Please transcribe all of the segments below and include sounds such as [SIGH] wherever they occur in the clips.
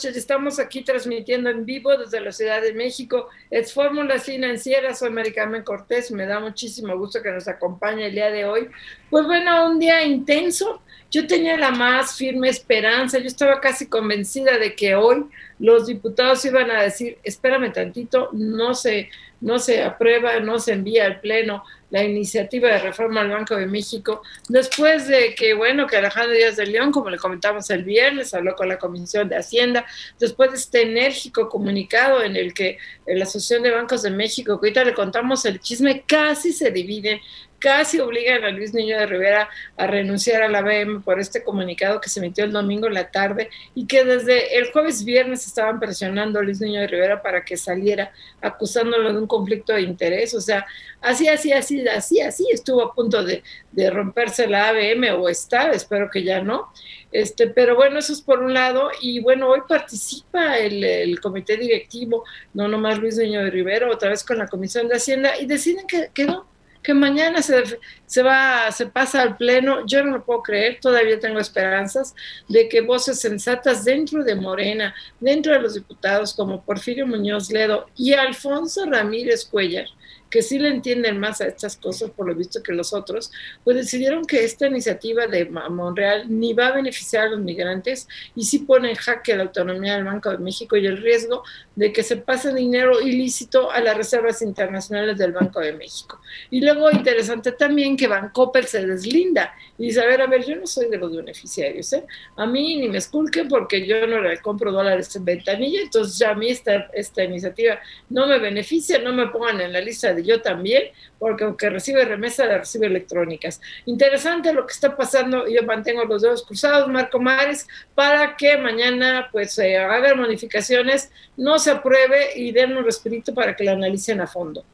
Noches. Estamos aquí transmitiendo en vivo desde la Ciudad de México. Es Fórmula Financiera. Soy Maricarmen Cortés. Me da muchísimo gusto que nos acompañe el día de hoy. Pues bueno, un día intenso. Yo tenía la más firme esperanza. Yo estaba casi convencida de que hoy los diputados iban a decir, espérame tantito, no se, no se aprueba, no se envía al Pleno la iniciativa de reforma al Banco de México, después de que, bueno, que Alejandro Díaz de León, como le comentamos el viernes, habló con la Comisión de Hacienda, después de este enérgico comunicado en el que la Asociación de Bancos de México, que ahorita le contamos el chisme, casi se divide casi obligan a Luis Niño de Rivera a renunciar a la BM por este comunicado que se emitió el domingo en la tarde y que desde el jueves viernes estaban presionando a Luis Niño de Rivera para que saliera acusándolo de un conflicto de interés. O sea, así, así, así, así, así estuvo a punto de, romperse la ABM o está, espero que ya no. Este, pero bueno, eso es por un lado. Y bueno, hoy participa el, el comité directivo, no nomás Luis Niño de Rivera, otra vez con la Comisión de Hacienda, y deciden que, que no, que mañana se, se, va, se pasa al pleno. Yo no lo puedo creer, todavía tengo esperanzas de que voces sensatas dentro de Morena, dentro de los diputados como Porfirio Muñoz Ledo y Alfonso Ramírez Cuellar, que sí le entienden más a estas cosas, por lo visto que los otros, pues decidieron que esta iniciativa de Monreal ni va a beneficiar a los migrantes y sí pone en jaque la autonomía del Banco de México y el riesgo de que se pase dinero ilícito a las reservas internacionales del Banco de México. Y luego interesante también que Bancoppel se deslinda y dice, a ver, a ver, yo no soy de los beneficiarios, ¿eh? A mí ni me esculquen porque yo no le compro dólares en ventanilla, entonces ya a mí esta, esta iniciativa no me beneficia, no me pongan en la lista de yo también, porque aunque recibe remesa, la recibe electrónicas. Interesante lo que está pasando, yo mantengo los dedos cruzados, Marco Mares, para que mañana pues hagan modificaciones, no se apruebe y den un respirito para que la analicen a fondo.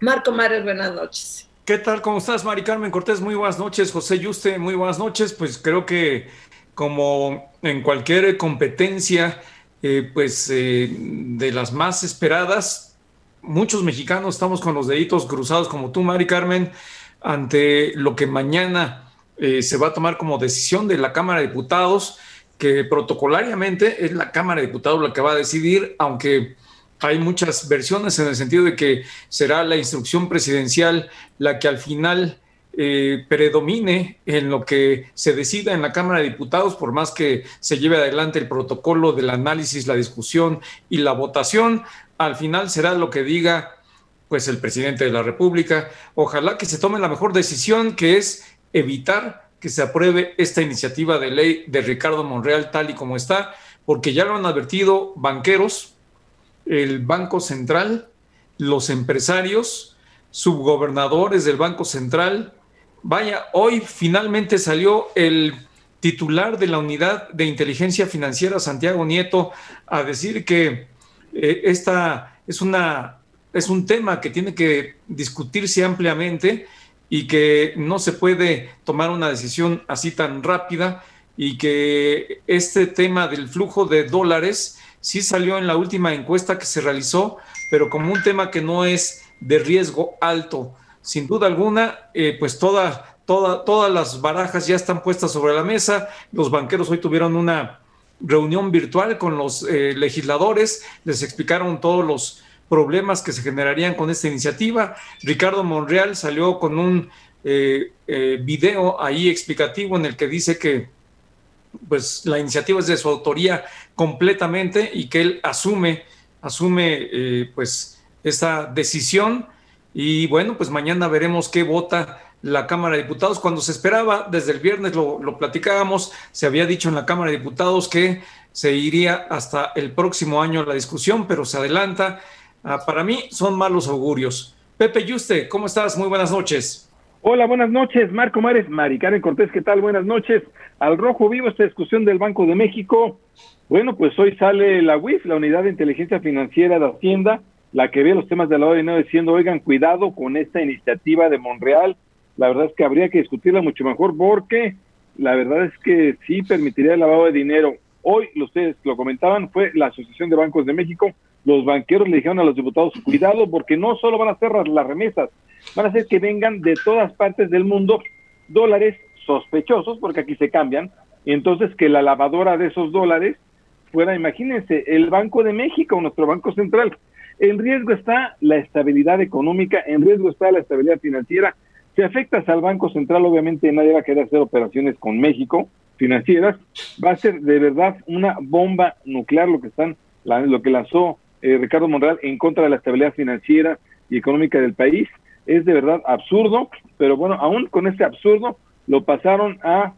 Marco Mares, buenas noches. ¿Qué tal? ¿Cómo estás, Mari Carmen Cortés? Muy buenas noches. José Yuste, muy buenas noches. Pues creo que como en cualquier competencia, eh, pues eh, de las más esperadas, muchos mexicanos estamos con los deditos cruzados como tú, Mari Carmen, ante lo que mañana eh, se va a tomar como decisión de la Cámara de Diputados, que protocolariamente es la Cámara de Diputados la que va a decidir, aunque hay muchas versiones en el sentido de que será la instrucción presidencial la que al final eh, predomine en lo que se decida en la Cámara de Diputados, por más que se lleve adelante el protocolo del análisis, la discusión y la votación al final será lo que diga pues el presidente de la República. Ojalá que se tome la mejor decisión, que es evitar que se apruebe esta iniciativa de ley de Ricardo Monreal tal y como está, porque ya lo han advertido banqueros, el Banco Central, los empresarios, subgobernadores del Banco Central. Vaya, hoy finalmente salió el titular de la Unidad de Inteligencia Financiera, Santiago Nieto, a decir que eh, esta es, una, es un tema que tiene que discutirse ampliamente y que no se puede tomar una decisión así tan rápida y que este tema del flujo de dólares sí salió en la última encuesta que se realizó, pero como un tema que no es de riesgo alto. Sin duda alguna, eh, pues toda, toda, todas las barajas ya están puestas sobre la mesa. Los banqueros hoy tuvieron una reunión virtual con los eh, legisladores, les explicaron todos los problemas que se generarían con esta iniciativa. Ricardo Monreal salió con un eh, eh, video ahí explicativo en el que dice que pues la iniciativa es de su autoría completamente y que él asume, asume pues esta decisión y bueno, pues mañana veremos qué vota la Cámara de Diputados. Cuando se esperaba, desde el viernes lo, platicábamos, se había dicho en la Cámara de Diputados que se iría hasta el próximo año la discusión, pero se adelanta. Ah, para mí son malos augurios, Pepe Yuste, ¿cómo estás? Muy buenas noches. Hola, buenas noches, Marco Mares, Mari Karen Cortés, ¿qué tal? Buenas noches. Al rojo vivo esta discusión del Banco de México. Bueno, pues hoy sale la UIF, la Unidad de Inteligencia Financiera de Hacienda, la que ve los temas de la dinero diciendo, oigan, cuidado con esta iniciativa de Monreal. La verdad es que habría que discutirla mucho mejor porque la verdad es que sí permitiría el lavado de dinero. Hoy, ustedes lo comentaban, fue la Asociación de Bancos de México. Los banqueros le dijeron a los diputados, cuidado, porque no solo van a hacer las remesas, van a hacer que vengan de todas partes del mundo dólares sospechosos, porque aquí se cambian, entonces que la lavadora de esos dólares fuera, imagínense, el Banco de México, nuestro Banco Central. En riesgo está la estabilidad económica, en riesgo está la estabilidad financiera. Si afectas al Banco Central, obviamente nadie va a querer hacer operaciones con México financieras. Va a ser de verdad una bomba nuclear lo que están, lo que lanzó eh, Ricardo Monreal en contra de la estabilidad financiera y económica del país. Es de verdad absurdo, pero bueno, aún con este absurdo lo pasaron a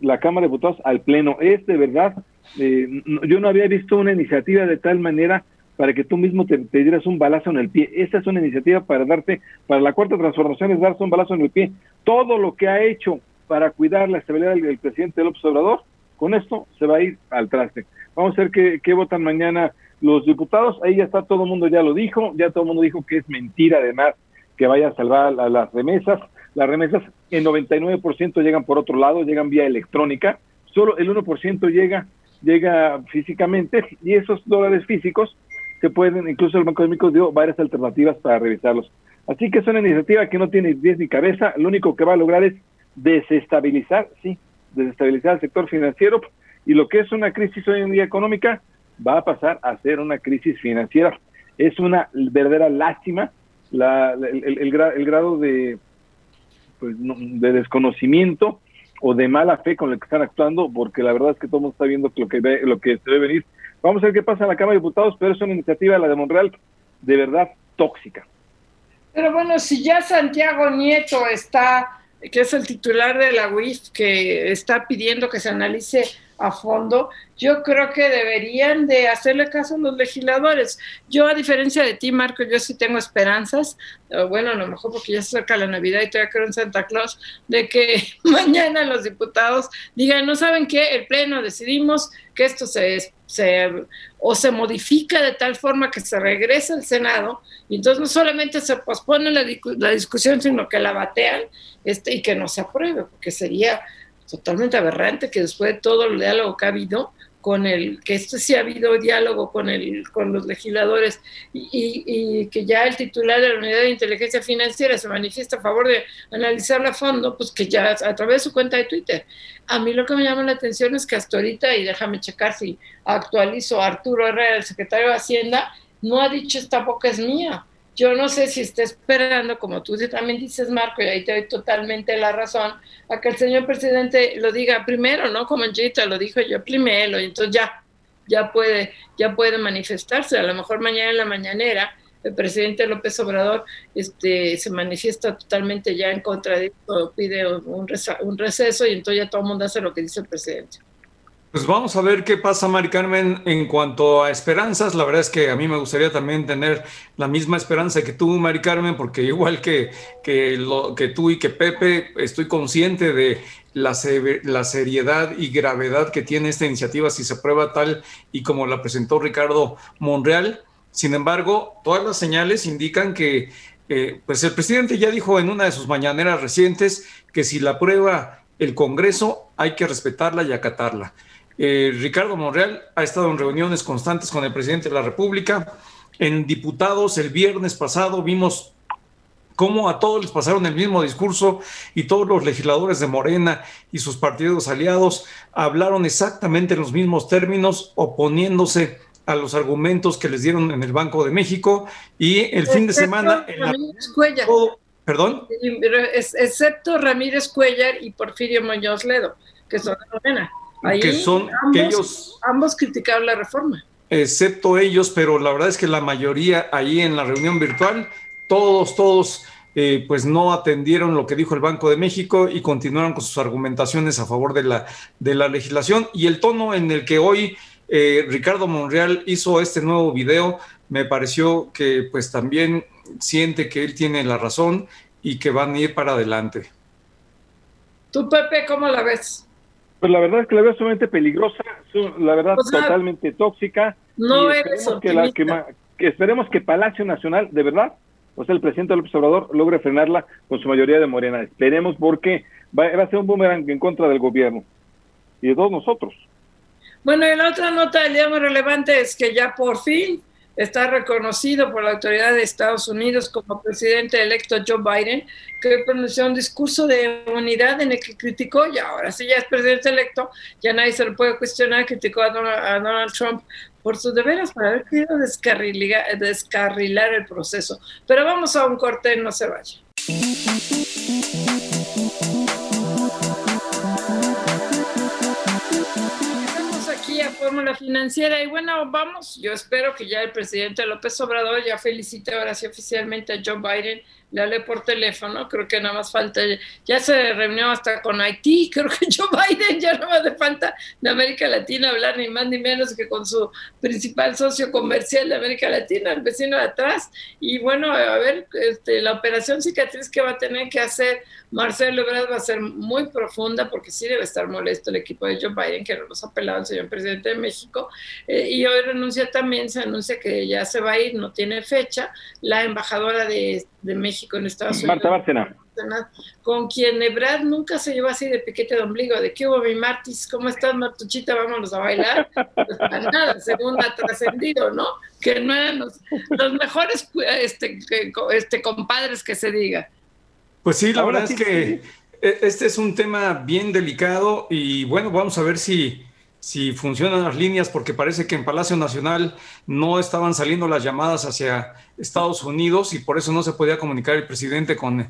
la Cámara de Diputados al Pleno. Es de verdad, eh, yo no había visto una iniciativa de tal manera para que tú mismo te, dieras un balazo en el pie. Esta es una iniciativa para darte, para la cuarta transformación es darse un balazo en el pie. Todo lo que ha hecho para cuidar la estabilidad del, presidente López Obrador, con esto se va a ir al traste. Vamos a ver qué, qué votan mañana los diputados. Ahí ya está, todo el mundo ya lo dijo, ya todo el mundo dijo que es mentira además que vaya a salvar a las remesas. Las remesas en 99% llegan por otro lado, llegan vía electrónica, solo el 1% llega llega físicamente y esos dólares físicos se pueden, incluso el Banco México dio varias alternativas para revisarlos. Así que es una iniciativa que no tiene pies ni cabeza, lo único que va a lograr es desestabilizar, sí, desestabilizar el sector financiero y lo que es una crisis hoy en día económica va a pasar a ser una crisis financiera. Es una verdadera lástima la, el, el, grado de, pues, de desconocimiento o de mala fe con el que están actuando, porque la verdad es que todo el mundo está viendo lo que, ve, lo que se debe venir. Vamos a ver qué pasa en la Cámara de Diputados, pero es una iniciativa, la de Monreal, de verdad tóxica. Pero bueno, si ya Santiago Nieto está, que es el titular de la UIF, que está pidiendo que se analice a fondo, yo creo que deberían de hacerle caso a los legisladores. Yo, a diferencia de ti, Marco, yo sí tengo esperanzas, bueno, a lo mejor porque ya se acerca la Navidad y todavía creo en Santa Claus, de que [LAUGHS] mañana los diputados digan, no saben qué, el Pleno decidimos que esto se, se o se modifica de tal forma que se regrese al Senado y entonces no solamente se pospone la, la discusión, sino que la batean este, y que no se apruebe, porque sería totalmente aberrante que después de todo el diálogo que ha habido con el, que esto sí ha habido diálogo con el, con los legisladores y, que ya el titular de la Unidad de Inteligencia Financiera se manifiesta a favor de analizarla a fondo, pues que ya a través de su cuenta de Twitter. A mí lo que me llama la atención es que hasta ahorita, y déjame checar si actualizo, Arturo Herrera, el secretario de Hacienda, no ha dicho esta boca es mía. Yo no sé si está esperando, como tú también dices, Marco, y ahí te doy totalmente la razón, a que el señor presidente lo diga primero, ¿no? Como Gita lo dijo yo primero, y entonces ya, ya puede, ya puede manifestarse. A lo mejor mañana en la mañanera el presidente López Obrador este, se manifiesta totalmente ya en contra de esto, pide un, receso y entonces ya todo el mundo hace lo que dice el presidente. Pues vamos a ver qué pasa, Mari Carmen, en cuanto a esperanzas. La verdad es que a mí me gustaría también tener la misma esperanza que tú, Mari Carmen, porque [LAUGHS] igual que, que, lo, que tú y que Pepe, estoy consciente de la, la seriedad y gravedad que tiene esta iniciativa si se aprueba tal y como la presentó Ricardo Monreal. Sin embargo, todas las señales indican que eh, pues el presidente ya dijo en una de sus mañaneras recientes que si la aprueba el Congreso hay que respetarla y acatarla. Eh, Ricardo Monreal ha estado en reuniones constantes con el presidente de la República. En diputados, el viernes pasado vimos cómo a todos les pasaron el mismo discurso y todos los legisladores de Morena y sus partidos aliados hablaron exactamente en los mismos términos, oponiéndose a los argumentos que les dieron en el Banco de México y el fin de semana... Perdón. Excepto Ramírez Cuellar y Porfirio Muñoz Ledo, que son de Morena que son ambos, que ellos ambos criticaron la reforma. Excepto ellos, pero la verdad es que la mayoría ahí en la reunión virtual, todos, todos, eh, pues no atendieron lo que dijo el Banco de México y continuaron con sus argumentaciones a favor de la, de la legislación. Y el tono en el que hoy eh, Ricardo Monreal hizo este nuevo video me pareció que pues también siente que él tiene la razón y que van a ir para adelante. ¿Tú, Pepe, cómo la ves? Pues la verdad es que la veo sumamente peligrosa, la verdad totalmente tóxica. No es que, esperemos que Palacio Nacional, de verdad, o sea, el presidente López Obrador logre frenarla con su mayoría de Morena. Esperemos porque va, va a ser un boomerang en contra del gobierno y de todos nosotros. Bueno, y la otra nota del día muy relevante es que ya por fin está reconocido por la autoridad de Estados Unidos como presidente electo Joe Biden, que pronunció un discurso de unidad en el que criticó, y ahora sí ya es presidente electo, ya nadie se lo puede cuestionar, criticó a Donald, Trump por sus deberes para haber querido descarrilar, descarrilar el proceso. Pero vamos a un corte, no se vaya. Fórmula financiera. Y bueno, vamos, yo espero que ya el presidente López Obrador ya felicite ahora sí oficialmente a Joe Biden le hablé por teléfono, creo que nada más falta, ya se reunió hasta con Haití, [LAUGHS] creo que Joe Biden ya no más de falta de América Latina hablar ni más ni menos que con su principal socio comercial de América Latina, el vecino de atrás, y bueno, a ver, este, la operación cicatriz que va a tener que hacer Marcelo Ebrard va a ser muy profunda, porque sí debe estar molesto el equipo de Joe Biden, que no nos ha pelado el señor presidente de México, eh, y hoy renuncia también, se anuncia que ya se va a ir, no tiene fecha, la embajadora de, de México con Estados Unidos. Marta Bárcena. Con quien Ebrad nunca se llevó así de piquete de ombligo, de qué hubo mi Martis, ¿cómo estás Martuchita? Vámonos a bailar. Pues nada, según ha trascendido, ¿no? Que no eran los, mejores este, este, compadres que se diga. Pues sí, la verdad es que e, este es un tema bien delicado y bueno, vamos a ver si si funcionan las líneas, porque parece que en Palacio Nacional no estaban saliendo las llamadas hacia Estados Unidos y por eso no se podía comunicar el presidente con, [LAUGHS]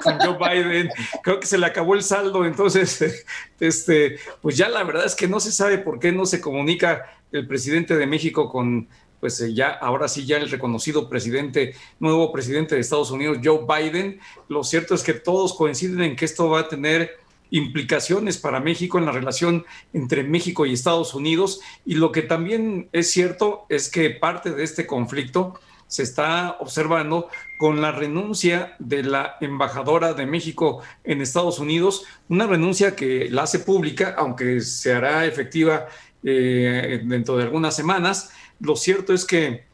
con Joe Biden. Creo que se le acabó el saldo, entonces, [LAUGHS] este, pues ya la verdad es que no se sabe por qué no se comunica el presidente de México con, pues ya, ahora sí, ya el reconocido presidente, nuevo presidente de Estados Unidos, Joe Biden. Lo cierto es que todos coinciden en que esto va a tener implicaciones para México en la relación entre México y Estados Unidos. Y lo que también es cierto es que parte de este conflicto se está observando con la renuncia de la embajadora de México en Estados Unidos, una renuncia que la hace pública, aunque se hará efectiva eh, dentro de algunas semanas. Lo cierto es que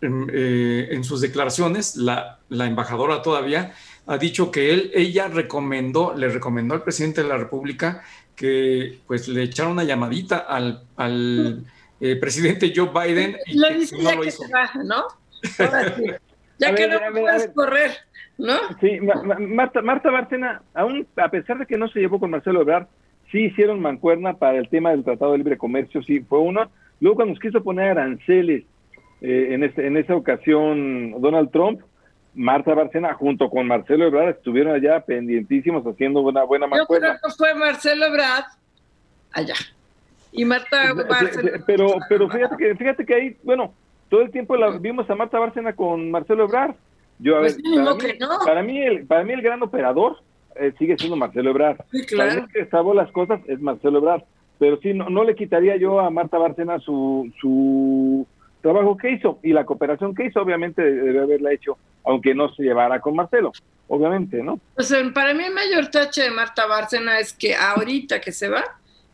em, eh, en sus declaraciones, la, la embajadora todavía ha dicho que él, ella recomendó, le recomendó al presidente de la República que pues le echara una llamadita al, al eh, presidente Joe Biden. Y lo dice ya que se baja, ¿no? Ya que no [LAUGHS] puedes correr, ¿no? Sí, Marta, Marta Bárcena, aún a pesar de que no se llevó con Marcelo Ebrard, sí hicieron mancuerna para el tema del Tratado de Libre Comercio, sí, fue uno. Luego cuando nos quiso poner aranceles eh, en, este, en esa ocasión Donald Trump, Marta Barcena junto con Marcelo Ebrard estuvieron allá pendientísimos haciendo una buena mancuerna. Yo creo que fue Marcelo Ebrard allá. Y Marta Bárcena. Pero, pero fíjate que, fíjate que ahí, bueno, todo el tiempo la, vimos a Marta Bárcena con Marcelo Ebrard. Yo, a pues ver, para, mí, el, para mí el gran operador eh, sigue siendo Marcelo Ebrard. Sí, claro. que salvó las cosas es Marcelo Ebrard. Pero sí, no, no le quitaría yo a Marta Bárcena su, su trabajo que hizo y la cooperación que hizo, obviamente debe haberla hecho, aunque no se llevara con Marcelo, obviamente, ¿no? Pues para mí el mayor tache de Marta Bárcena es que ahorita que se va,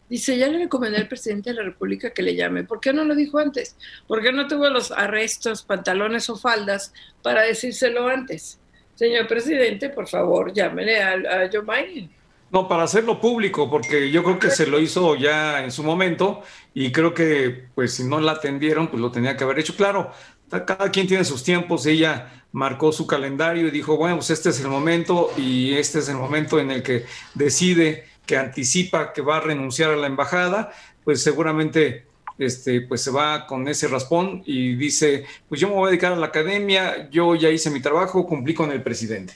dice, ya le recomendé al presidente de la República que le llame. ¿Por qué no lo dijo antes? ¿Por qué no tuvo los arrestos, pantalones o faldas para decírselo antes? Señor presidente, por favor, llámele a, a Joe Biden. No, para hacerlo público, porque yo creo que se lo hizo ya en su momento y creo que pues si no la atendieron, pues lo tenía que haber hecho. Claro, cada quien tiene sus tiempos, ella marcó su calendario y dijo, bueno, pues este es el momento y este es el momento en el que decide que anticipa que va a renunciar a la embajada, pues seguramente este, pues se va con ese raspón y dice, pues yo me voy a dedicar a la academia, yo ya hice mi trabajo, cumplí con el presidente.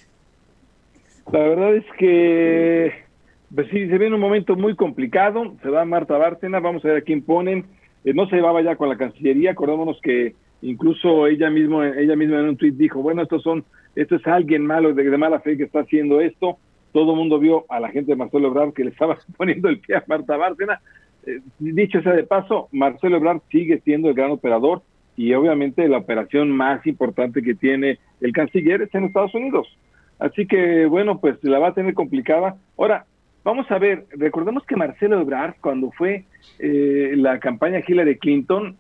La verdad es que pues sí, se viene un momento muy complicado. Se va Marta Bárcena, vamos a ver a quién ponen. Eh, no se llevaba ya con la Cancillería, acordémonos que incluso ella mismo, ella misma en un tuit dijo, bueno, estos son, esto es alguien malo, de, mala fe que está haciendo esto. Todo el mundo vio a la gente de Marcelo Ebrard que le estaba [LAUGHS] poniendo el pie a Marta Bárcena. Eh, dicho sea de paso, Marcelo Ebrard sigue siendo el gran operador y obviamente la operación más importante que tiene el canciller es en Estados Unidos. Así que bueno, pues la va a tener complicada. Ahora, vamos a ver, recordemos que Marcelo Ebrard, cuando fue eh, la campaña Hillary Clinton,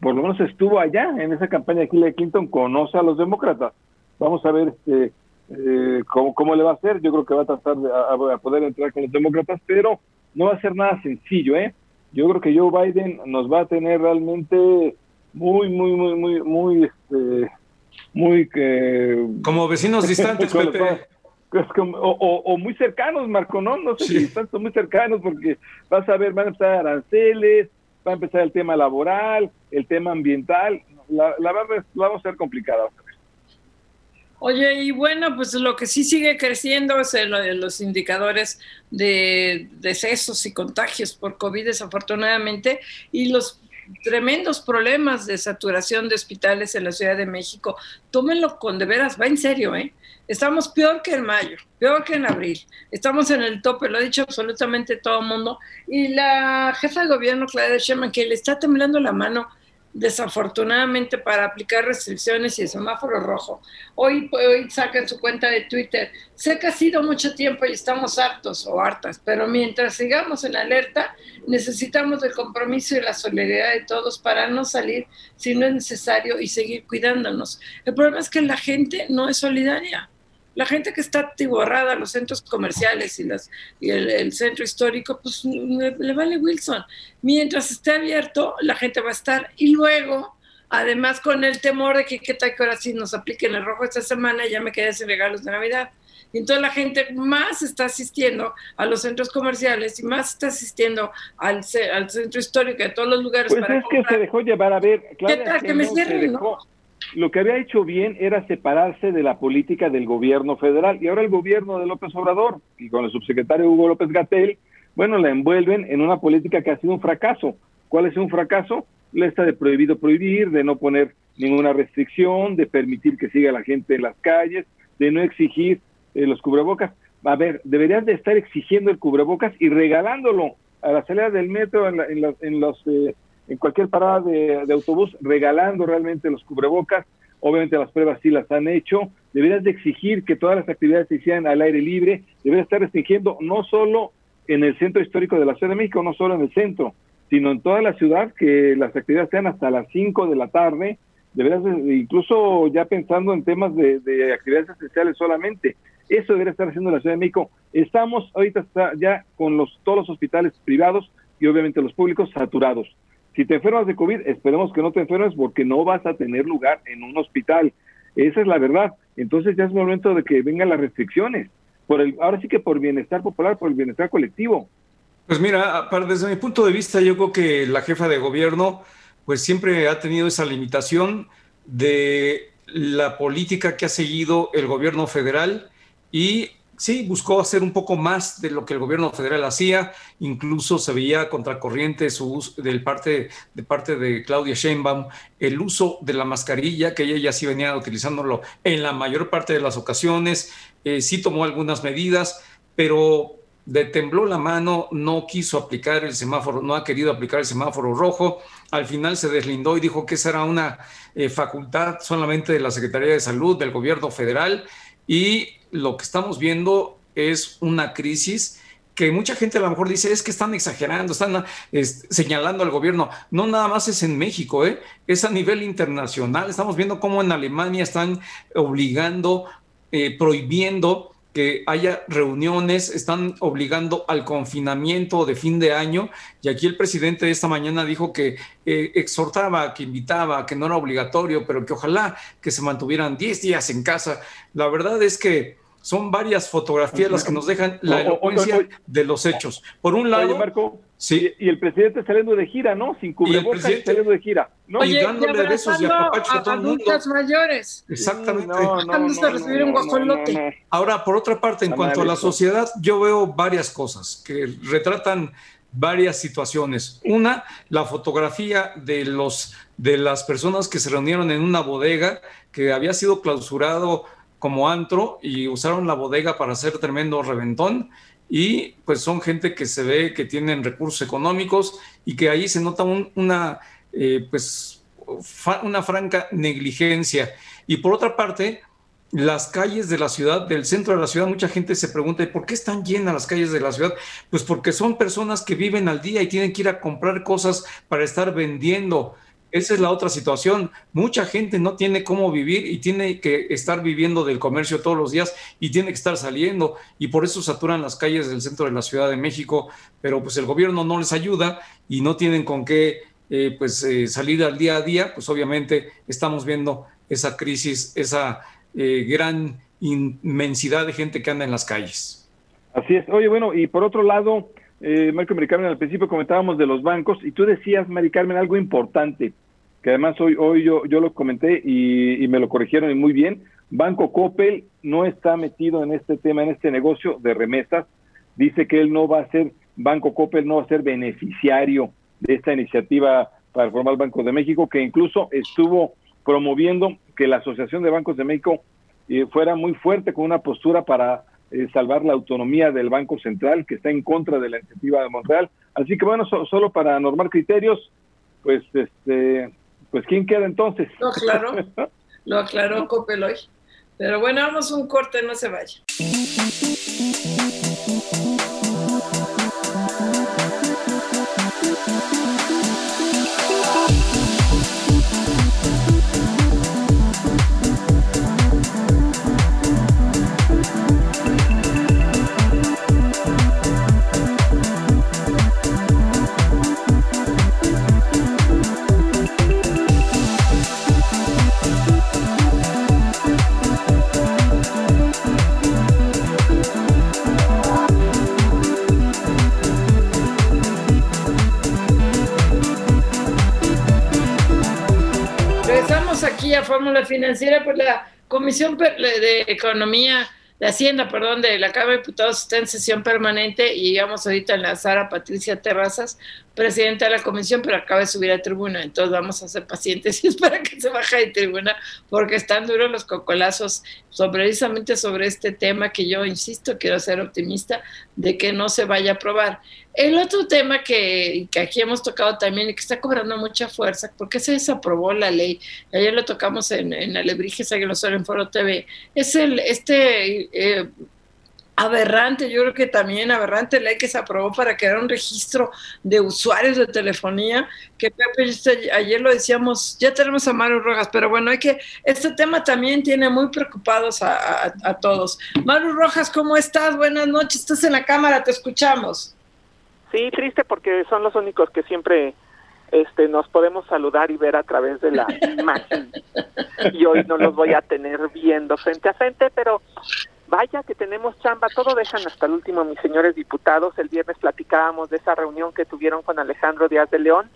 por lo menos estuvo allá en esa campaña de Hillary Clinton, conoce a los demócratas. Vamos a ver este, eh, cómo, le va a hacer. Yo creo que va a tratar de a, poder entrar con los demócratas, pero no va a ser nada sencillo, ¿eh? Yo creo que Joe Biden nos va a tener realmente muy, muy, muy, muy, muy, este, muy que... Como vecinos [LAUGHS] distantes, Pepe. o, muy cercanos, Marco, ¿no? No sé si distantes muy cercanos, porque vas a ver, van a empezar aranceles, va a empezar el tema laboral, el tema ambiental. La, la, la vamos a ser complicada. Oye, y bueno, pues lo que sí sigue creciendo es el, los indicadores de decesos y contagios por COVID, desafortunadamente, y los tremendos problemas de saturación de hospitales en la Ciudad de México. Tómenlo con de veras, va en serio, ¿eh? Estamos peor que en mayo, peor que en abril. Estamos en el tope, lo ha dicho absolutamente todo mundo. Y la jefa de gobierno, Claudia Sheinbaum, que le está temblando la mano desafortunadamente para aplicar restricciones y el semáforo rojo. Hoy, hoy saca en su cuenta de Twitter, sé que ha sido mucho tiempo y estamos hartos o hartas, pero mientras sigamos en alerta, necesitamos el compromiso y la solidaridad de todos para no salir si no es necesario y seguir cuidándonos. El problema es que la gente no es solidaria la gente que está atiborrada a los centros comerciales y, las, y el, centro histórico, pues le, vale Wilson. Mientras esté abierto, la gente va a estar. Y luego, además con el temor de que qué tal que ahora sí nos apliquen el rojo esta semana, ya me quedé sin regalos de Navidad. Y entonces la gente más está asistiendo a los centros comerciales y más está asistiendo al, al centro histórico de todos los lugares. Pues es que se dejó llevar a ver. ¿Qué tal que, me cierren, no? Lo que había hecho bien era separarse de la política del gobierno federal y ahora el gobierno de López Obrador y con el subsecretario Hugo López Gatel, bueno, la envuelven en una política que ha sido un fracaso. ¿Cuál es un fracaso? La esta de prohibido prohibir, de no poner ninguna restricción, de permitir que siga la gente en las calles, de no exigir eh, los cubrebocas. A ver, deberías de estar exigiendo el cubrebocas y regalándolo a la salida del metro, en, los eh, en cualquier parada de, autobús regalando realmente los cubrebocas. Obviamente las pruebas sí las han hecho. Deberías de exigir que todas las actividades se hicieran al aire libre. Deberías estar restringiendo no solo en el centro histórico de la Ciudad de México, no solo en el centro, sino en toda la ciudad, que las actividades sean hasta las 5 de la tarde. Deberías, incluso ya pensando en temas de, actividades esenciales solamente. Eso debería estar haciendo la Ciudad de México. Estamos ahorita ya con los, todos los hospitales privados y obviamente los públicos saturados. Si te enfermas de COVID, esperemos que no te enfermes porque no vas a tener lugar en un hospital. Esa es la verdad. Entonces ya es momento de que vengan las restricciones. Por el, ahora sí que por bienestar popular, por el bienestar colectivo. Pues mira, desde mi punto de vista, yo creo que la jefa de gobierno pues siempre ha tenido esa limitación de la política que ha seguido el gobierno federal y sí, buscó hacer un poco más de lo que el gobierno federal hacía, incluso se veía contracorriente su uso, del parte, de parte de Claudia Sheinbaum el uso de la mascarilla, que ella ya sí venía utilizándolo en la mayor parte de las ocasiones, eh, sí tomó algunas medidas, pero de tembló la mano, no quiso aplicar el semáforo, no ha querido aplicar el semáforo rojo, al final se deslindó y dijo que esa era una eh, facultad solamente de la Secretaría de Salud, del gobierno federal, y lo que estamos viendo es una crisis que mucha gente a lo mejor dice es que están exagerando, están señalando al gobierno. No nada más es en México, ¿eh? es a nivel internacional. Estamos viendo cómo en Alemania están obligando, eh, prohibiendo que haya reuniones, están obligando al confinamiento de fin de año y aquí el presidente esta mañana dijo que eh, exhortaba, que invitaba, que no era obligatorio, pero que ojalá que se mantuvieran 10 días en casa. La verdad es que son varias fotografías las que nos dejan la elocuencia de los hechos. Por un lado, Marco, sí. y, el presidente saliendo de gira, ¿no? Sin cubrebocas saliendo de gira. ¿no? y dándole besos y apapachos a, todo el mundo. mayores. Exactamente. No, no, recibir un guajolote. Ahora, por otra parte, en cuanto a la sociedad, yo veo varias cosas que retratan varias situaciones. Una, la fotografía de los de las personas que se reunieron en una bodega que había sido clausurado como antro y usaron la bodega para hacer tremendo reventón y pues son gente que se ve que tienen recursos económicos y que ahí se nota una, eh, pues una franca negligencia. Y por otra parte, las calles de la ciudad, del centro de la ciudad, mucha gente se pregunta, ¿por qué están llenas las calles de la ciudad? Pues porque son personas que viven al día y tienen que ir a comprar cosas para estar vendiendo. Esa es la otra situación. Mucha gente no tiene cómo vivir y tiene que estar viviendo del comercio todos los días y tiene que estar saliendo y por eso saturan las calles del centro de la Ciudad de México, pero pues el gobierno no les ayuda y no tienen con qué eh, pues eh, salir al día a día, pues obviamente estamos viendo esa crisis, esa eh, gran inmensidad de gente que anda en las calles. Así es. Oye, bueno, y por otro lado, eh, Marco Mari Carmen, al principio comentábamos de los bancos y tú decías, Mari Carmen, algo importante, que además hoy, hoy yo, yo lo comenté y, me lo corrigieron y muy bien. Banco Coppel no está metido en este tema, en este negocio de remesas. Dice que él no va a ser, Banco Coppel no va a ser beneficiario de esta iniciativa para formar el Banco de México, que incluso estuvo promoviendo que la Asociación de Bancos de México eh, fuera muy fuerte con una postura para eh, salvar la autonomía del Banco Central, que está en contra de la iniciativa de Montreal. Así que bueno, solo para normar criterios, pues este, pues quién queda entonces. Lo aclaró, [LAUGHS] lo aclaró Copeloy. Pero bueno, vamos un corte, no se vaya. Fórmula financiera, pues la Comisión de Economía, de Hacienda, perdón, de la Cámara de Diputados está en sesión permanente y vamos ahorita a enlazar a Patricia Terrazas, presidenta de la comisión, pero acaba de subir a tribuna, entonces vamos a ser pacientes [LAUGHS] y espera que se baje de tribuna porque están duros los cocolazos sobre, precisamente sobre este tema que yo insisto, quiero ser optimista de que no se vaya a aprobar. El otro tema que, que aquí hemos tocado también y que está cobrando mucha fuerza, porque se desaprobó la ley, ayer lo tocamos en, en Alebrijes Aguilosor en Foro TV, es el este eh, aberrante, yo creo que también aberrante ley que se aprobó para crear un registro de usuarios de telefonía, que ayer lo decíamos, ya tenemos a Maru Rojas, pero bueno, hay que, este tema también tiene muy preocupados a, todos. Maru Rojas, ¿cómo estás? Buenas noches, estás en la cámara, te escuchamos. Sí, triste porque son los únicos que siempre este, nos podemos saludar y ver a través de la [LAUGHS] imagen. Y hoy no los voy a tener viendo frente a frente, pero Vaya que tenemos chamba, todo dejan hasta el último mis señores diputados. El viernes platicábamos de esa reunión que tuvieron con Alejandro Díaz de León,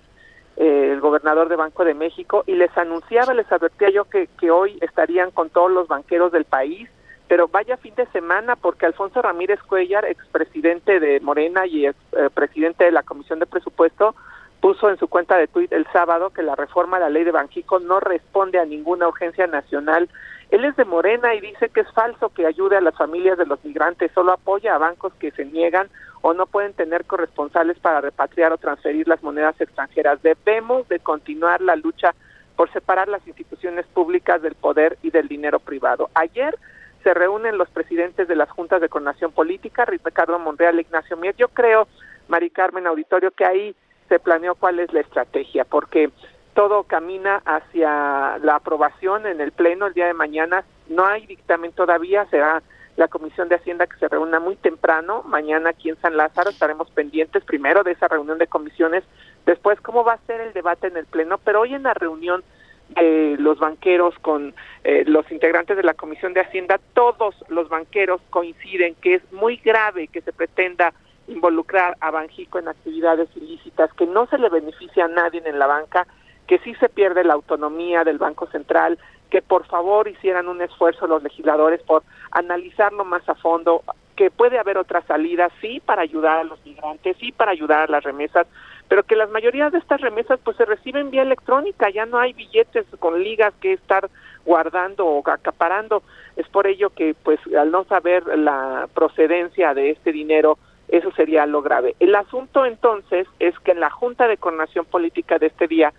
eh, el gobernador de Banco de México, y les anunciaba, les advertía yo que, que hoy estarían con todos los banqueros del país, pero vaya fin de semana porque Alfonso Ramírez Cuellar, expresidente de Morena y ex, eh, presidente de la Comisión de Presupuesto, puso en su cuenta de tuit el sábado que la reforma a la ley de Banjico no responde a ninguna urgencia nacional él es de Morena y dice que es falso que ayude a las familias de los migrantes, solo apoya a bancos que se niegan o no pueden tener corresponsales para repatriar o transferir las monedas extranjeras. Debemos de continuar la lucha por separar las instituciones públicas del poder y del dinero privado. Ayer se reúnen los presidentes de las juntas de coordinación política, Ricardo Monreal, Ignacio Mier. Yo creo, Mari Carmen Auditorio, que ahí se planeó cuál es la estrategia, porque todo camina hacia la aprobación en el Pleno el día de mañana. No hay dictamen todavía, será la Comisión de Hacienda que se reúna muy temprano. Mañana aquí en San Lázaro estaremos pendientes primero de esa reunión de comisiones, después cómo va a ser el debate en el Pleno, pero hoy en la reunión de los banqueros con eh, los integrantes de la Comisión de Hacienda, todos los banqueros coinciden que es muy grave que se pretenda involucrar a Banjico en actividades ilícitas, que no se le beneficia a nadie en la banca que sí se pierde la autonomía del Banco Central, que por favor hicieran un esfuerzo los legisladores por analizarlo más a fondo, que puede haber otras salidas, sí, para ayudar a los migrantes, sí, para ayudar a las remesas, pero que la mayoría de estas remesas pues se reciben vía electrónica, ya no hay billetes con ligas que estar guardando o acaparando. Es por ello que pues al no saber la procedencia de este dinero, eso sería lo grave. El asunto entonces es que en la Junta de Coordinación Política de este día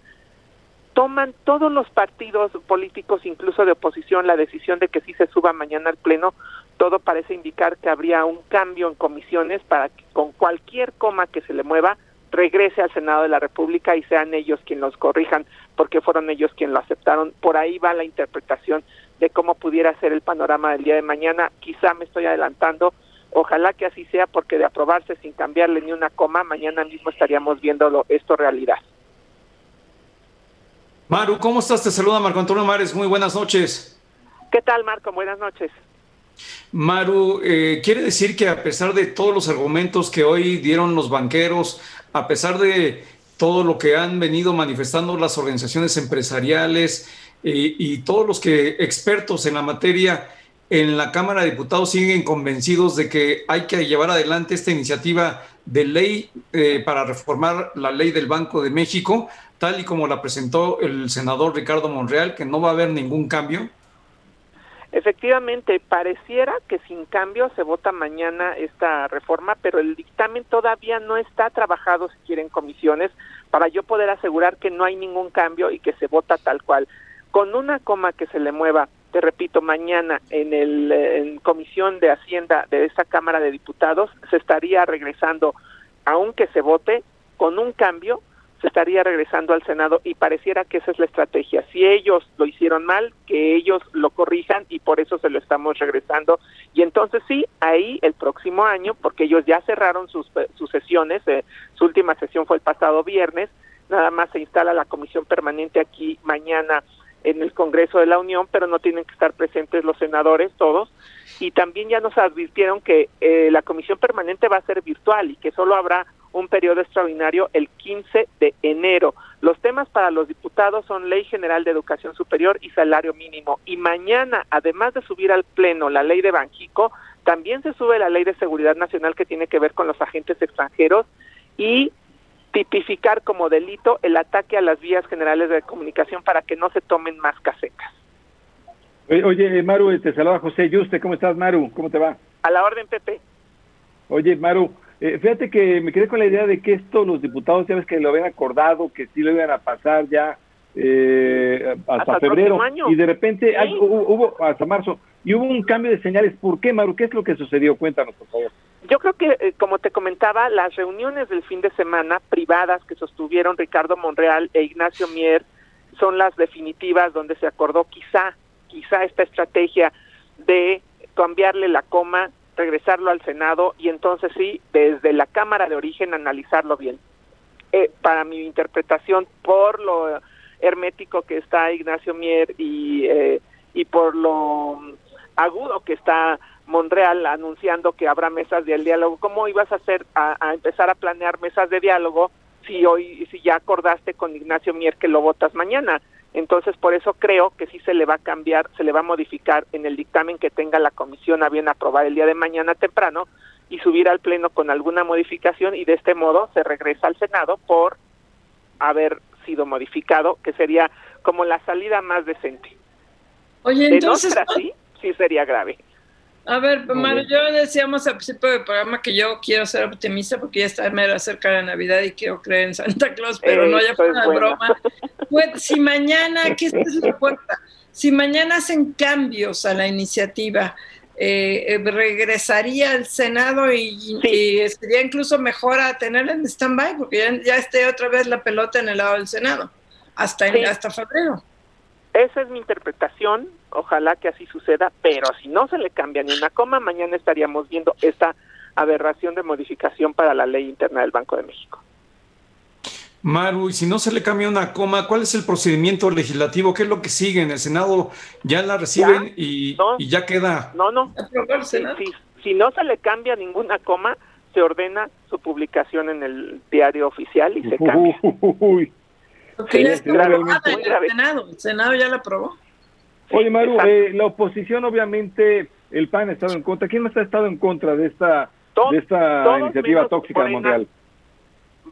toman todos los partidos políticos, incluso de oposición, la decisión de que sí se suba mañana al Pleno, todo parece indicar que habría un cambio en comisiones para que con cualquier coma que se le mueva regrese al Senado de la República y sean ellos quienes los corrijan, porque fueron ellos quienes lo aceptaron. Por ahí va la interpretación de cómo pudiera ser el panorama del día de mañana. Quizá me estoy adelantando, ojalá que así sea, porque de aprobarse sin cambiarle ni una coma, mañana mismo estaríamos viendo esto realidad. Maru, ¿cómo estás? Te saluda Marco Antonio Mares. Muy buenas noches. ¿Qué tal, Marco? Buenas noches. Maru, eh, quiere decir que a pesar de todos los argumentos que hoy dieron los banqueros, a pesar de todo lo que han venido manifestando las organizaciones empresariales eh, y todos los que expertos en la materia en la Cámara de Diputados siguen convencidos de que hay que llevar adelante esta iniciativa de ley eh, para reformar la ley del Banco de México, tal y como la presentó el senador Ricardo Monreal, que no va a haber ningún cambio? Efectivamente, pareciera que sin cambio se vota mañana esta reforma, pero el dictamen todavía no está trabajado si quieren comisiones para yo poder asegurar que no hay ningún cambio y que se vota tal cual. Con una coma que se le mueva, te repito, mañana en el comisión de Hacienda de esta Cámara de Diputados se estaría regresando, aunque se vote, con un cambio estaría regresando al Senado y pareciera que esa es la estrategia. Si ellos lo hicieron mal, que ellos lo corrijan y por eso se lo estamos regresando. Y entonces sí, ahí el próximo año, porque ellos ya cerraron sus, sus sesiones, eh, su última sesión fue el pasado viernes, nada más se instala la comisión permanente aquí mañana en el Congreso de la Unión, pero no tienen que estar presentes los senadores todos. Y también ya nos advirtieron que eh, la comisión permanente va a ser virtual y que solo habrá un periodo extraordinario el 15 de enero. Los temas para los diputados son Ley General de Educación Superior y Salario Mínimo. Y mañana, además de subir al Pleno la ley de Banjico, también se sube la ley de Seguridad Nacional que tiene que ver con los agentes extranjeros y tipificar como delito el ataque a las vías generales de comunicación para que no se tomen más casetas. Oye, Maru, te saluda José Yuste. ¿Cómo estás, Maru? ¿Cómo te va? A la orden, Pepe. Oye, Maru, eh, fíjate que me quedé con la idea de que esto los diputados, ya ves que lo habían acordado, que sí lo iban a pasar ya eh, hasta, febrero, y de repente hubo, hasta marzo, y hubo un cambio de señales. ¿Por qué, Maru? ¿Qué es lo que sucedió? Cuéntanos, por favor. Yo creo que, eh, como te comentaba, las reuniones del fin de semana privadas que sostuvieron Ricardo Monreal e Ignacio Mier son las definitivas donde se acordó quizá, quizá esta estrategia de cambiarle la coma regresarlo al Senado y entonces sí, desde la Cámara de Origen analizarlo bien. Eh, para mi interpretación, por lo hermético que está Ignacio Mier y, eh, y por lo agudo que está Monreal anunciando que habrá mesas de diálogo, ¿cómo ibas a hacer a, a empezar a planear mesas de diálogo si hoy si ya acordaste con Ignacio Mier que lo votas mañana? Entonces, por eso creo que sí se le va a cambiar, se le va a modificar en el dictamen que tenga la comisión a bien aprobar el día de mañana temprano y subir al Pleno con alguna modificación y de este modo se regresa al Senado por haber sido modificado, que sería como la salida más decente. Oye, entonces... así, sí sería grave. A ver, Mario, yo decíamos al principio del programa que yo quiero ser optimista porque ya está mero cerca de Navidad y quiero creer en Santa Claus, pero no haya una broma. Pues, si mañana, que esta es la puerta, si mañana hacen cambios a la iniciativa, eh, eh regresaría al Senado y, sería incluso mejor a tenerla en stand-by porque ya, esté otra vez la pelota en el lado del Senado, hasta, hasta febrero. Esa es mi interpretación, ojalá que así suceda, pero si no se le cambia ni una coma, mañana estaríamos viendo esta aberración de modificación para la ley interna del Banco de México. Maru, y si no se le cambia una coma, ¿cuál es el procedimiento legislativo? ¿Qué es lo que sigue? ¿En el Senado ya la reciben y, ya queda? No, no. Si, no se le cambia ninguna coma, se ordena su publicación en el diario oficial y se cambia. [LAUGHS] el, Senado, el Senado ya la aprobó. Oye, Maru, eh, la oposición, obviamente, el PAN ha estado en contra. ¿Quién más ha estado en contra de esta, de esta iniciativa tóxica mundial?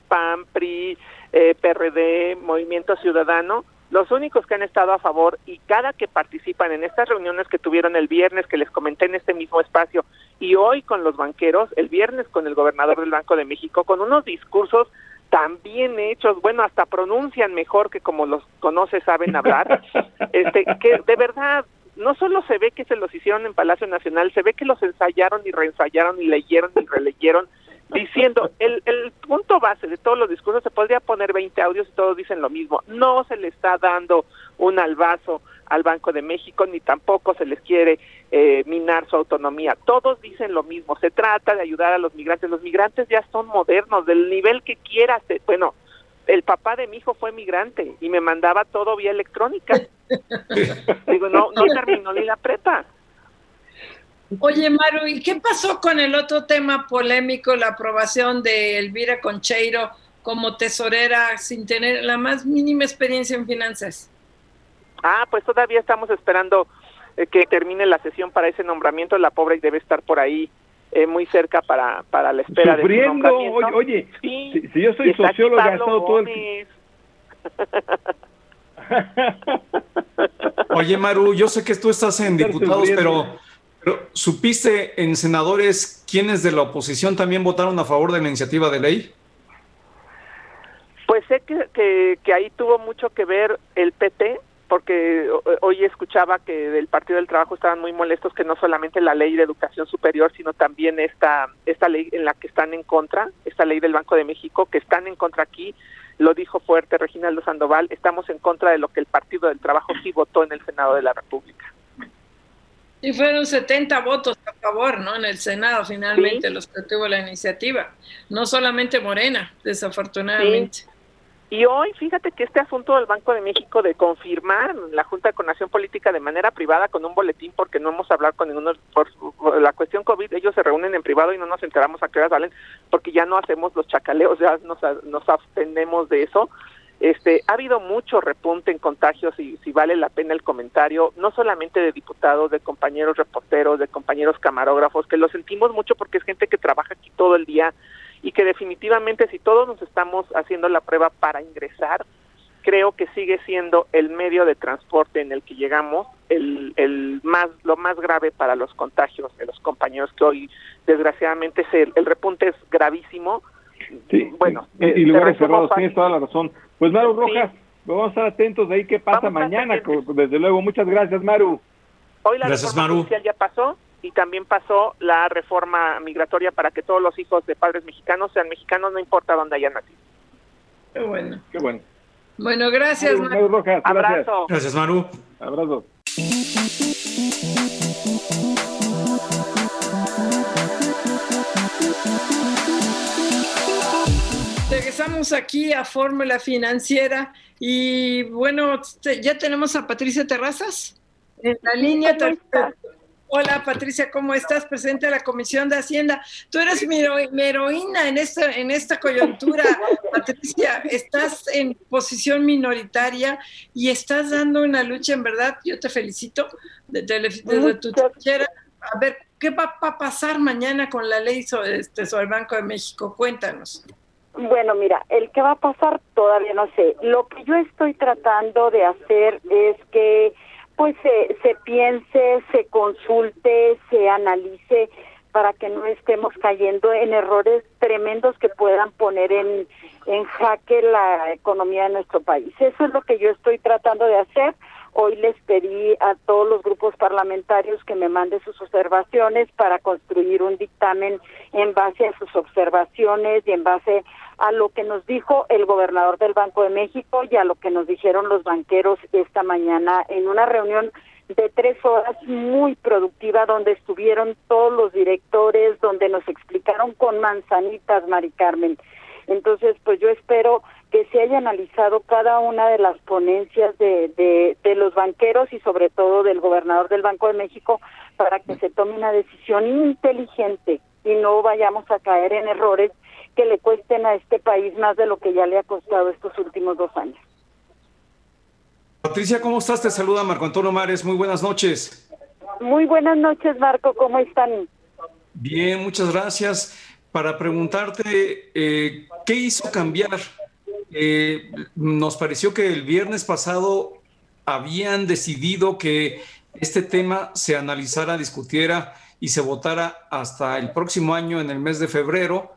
PAN, PRI, eh, PRD, Movimiento Ciudadano, los únicos que han estado a favor y cada que participan en estas reuniones que tuvieron el viernes, que les comenté en este mismo espacio, y hoy con los banqueros, el viernes con el gobernador del Banco de México, con unos discursos tan bien hechos, bueno, hasta pronuncian mejor que como los conoce, saben hablar, [LAUGHS] este, que de verdad no solo se ve que se los hicieron en Palacio Nacional, se ve que los ensayaron y reensayaron y leyeron y releyeron, diciendo, el, el punto base de todos los discursos, se podría poner 20 audios y todos dicen lo mismo, no se le está dando un albazo al Banco de México, ni tampoco se les quiere eh, minar su autonomía. Todos dicen lo mismo, se trata de ayudar a los migrantes. Los migrantes ya son modernos, del nivel que quieras. Bueno, el papá de mi hijo fue migrante y me mandaba todo vía electrónica. [LAUGHS] Digo, no, no terminó ni la prepa. Oye, Maru, ¿y qué pasó con el otro tema polémico, la aprobación de Elvira Concheiro como tesorera sin tener la más mínima experiencia en finanzas? Ah, pues todavía estamos esperando eh, que termine la sesión para ese nombramiento. La pobre debe estar por ahí eh, muy cerca para, para la espera de nombramiento. Oye, si, yo soy socióloga, he estado todo el... [LAUGHS] Oye, Maru, yo sé que tú estás en diputados, pero, pero, ¿supiste en senadores quiénes de la oposición también votaron a favor de la iniciativa de ley? Pues sé que, que, que ahí tuvo mucho que ver el PT, porque hoy escuchaba que del Partido del Trabajo estaban muy molestos que no solamente la ley de educación superior, sino también esta, esta ley en la que están en contra, esta ley del Banco de México, que están en contra aquí, lo dijo fuerte Reginaldo Sandoval, estamos en contra de lo que el Partido del Trabajo sí votó en el Senado de la República. Y fueron 70 votos a favor, ¿no? En el Senado, finalmente, los que tuvo la iniciativa. No solamente Morena, desafortunadamente. Y hoy, fíjate que este asunto del Banco de México de confirmar la Junta de Coordinación Política de manera privada con un boletín, porque no hemos hablado con ninguno, por, la cuestión COVID, ellos se reúnen en privado y no nos enteramos a qué horas salen, porque ya no hacemos los chacaleos, ya nos, nos abstenemos de eso. Este, ha habido mucho repunte en contagios y si vale la pena el comentario, no solamente de diputados, de compañeros reporteros, de compañeros camarógrafos, que lo sentimos mucho porque es gente que trabaja aquí todo el día, y que definitivamente si todos nos estamos haciendo la prueba para ingresar, creo que sigue siendo el medio de transporte en el que llegamos el, el más lo más grave para los contagios de los compañeros que hoy desgraciadamente el, el repunte es gravísimo. Sí, bueno, y, lugares cerrados, tienes toda la razón. Pues Maru Rojas, vamos a estar atentos de ahí qué pasa mañana, desde luego. Muchas gracias, Maru. Hoy la gracias, Maru. ya pasó, y también pasó la reforma migratoria para que todos los hijos de padres mexicanos sean mexicanos, no importa dónde hayan nacido. Qué bueno. Qué bueno. Bueno, gracias, Maru. Rojas, Abrazo. Gracias, Maru. Abrazo. Regresamos aquí a Fórmula Financiera y bueno, ya tenemos a Patricia Terrazas en la línea. Hola Patricia, ¿cómo estás? Presente a la Comisión de Hacienda. Tú eres mi, heroína en esta, en esta coyuntura, Patricia. Estás en posición minoritaria y estás dando una lucha, en verdad, yo te felicito desde, tu trinchera. A ver, ¿qué va a pasar mañana con la ley sobre, este, sobre el Banco de México? Cuéntanos. Bueno, mira, el que va a pasar todavía no sé. Lo que yo estoy tratando de hacer es que pues se, se piense, se consulte, se analice para que no estemos cayendo en errores tremendos que puedan poner en, en jaque la economía de nuestro país. Eso es lo que yo estoy tratando de hacer. Hoy les pedí a todos los grupos parlamentarios que me manden sus observaciones para construir un dictamen en base a sus observaciones y en base a lo que nos dijo el gobernador del Banco de México y a lo que nos dijeron los banqueros esta mañana en una reunión de tres horas muy productiva donde estuvieron todos los directores, donde nos explicaron con manzanitas, Mari Carmen. Entonces, pues yo espero que se haya analizado cada una de las ponencias de, de, de los banqueros y sobre todo del gobernador del Banco de México para que se tome una decisión inteligente y no vayamos a caer en errores que le cuesten a este país más de lo que ya le ha costado estos últimos dos años. Patricia, ¿cómo estás? Te saluda Marco Antonio Mares. Muy buenas noches. Muy buenas noches, Marco. ¿Cómo están? Bien, muchas gracias. Para preguntarte, eh, ¿qué hizo cambiar? Eh, nos pareció que el viernes pasado habían decidido que este tema se analizara, discutiera y se votara hasta el próximo año, en el mes de febrero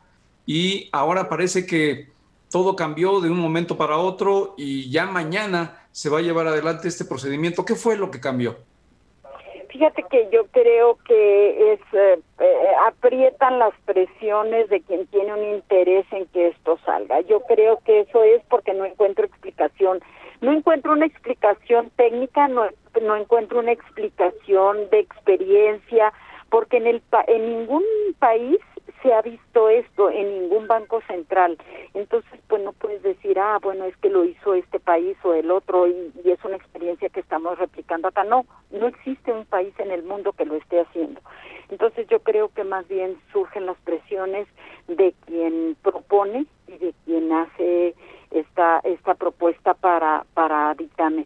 y ahora parece que todo cambió de un momento para otro y ya mañana se va a llevar adelante este procedimiento. ¿Qué fue lo que cambió? Fíjate que yo creo que es eh, eh, aprietan las presiones de quien tiene un interés en que esto salga. Yo creo que eso es porque no encuentro explicación. No encuentro una explicación técnica, no, no encuentro una explicación de experiencia, porque en el en ningún país se ha visto esto en ningún banco central. Entonces, pues no puedes decir, ah, bueno, es que lo hizo este país o el otro y, es una experiencia que estamos replicando acá. No, no existe un país en el mundo que lo esté haciendo. Entonces, yo creo que más bien surgen las presiones de quien propone y de quien hace esta esta propuesta para para dictamen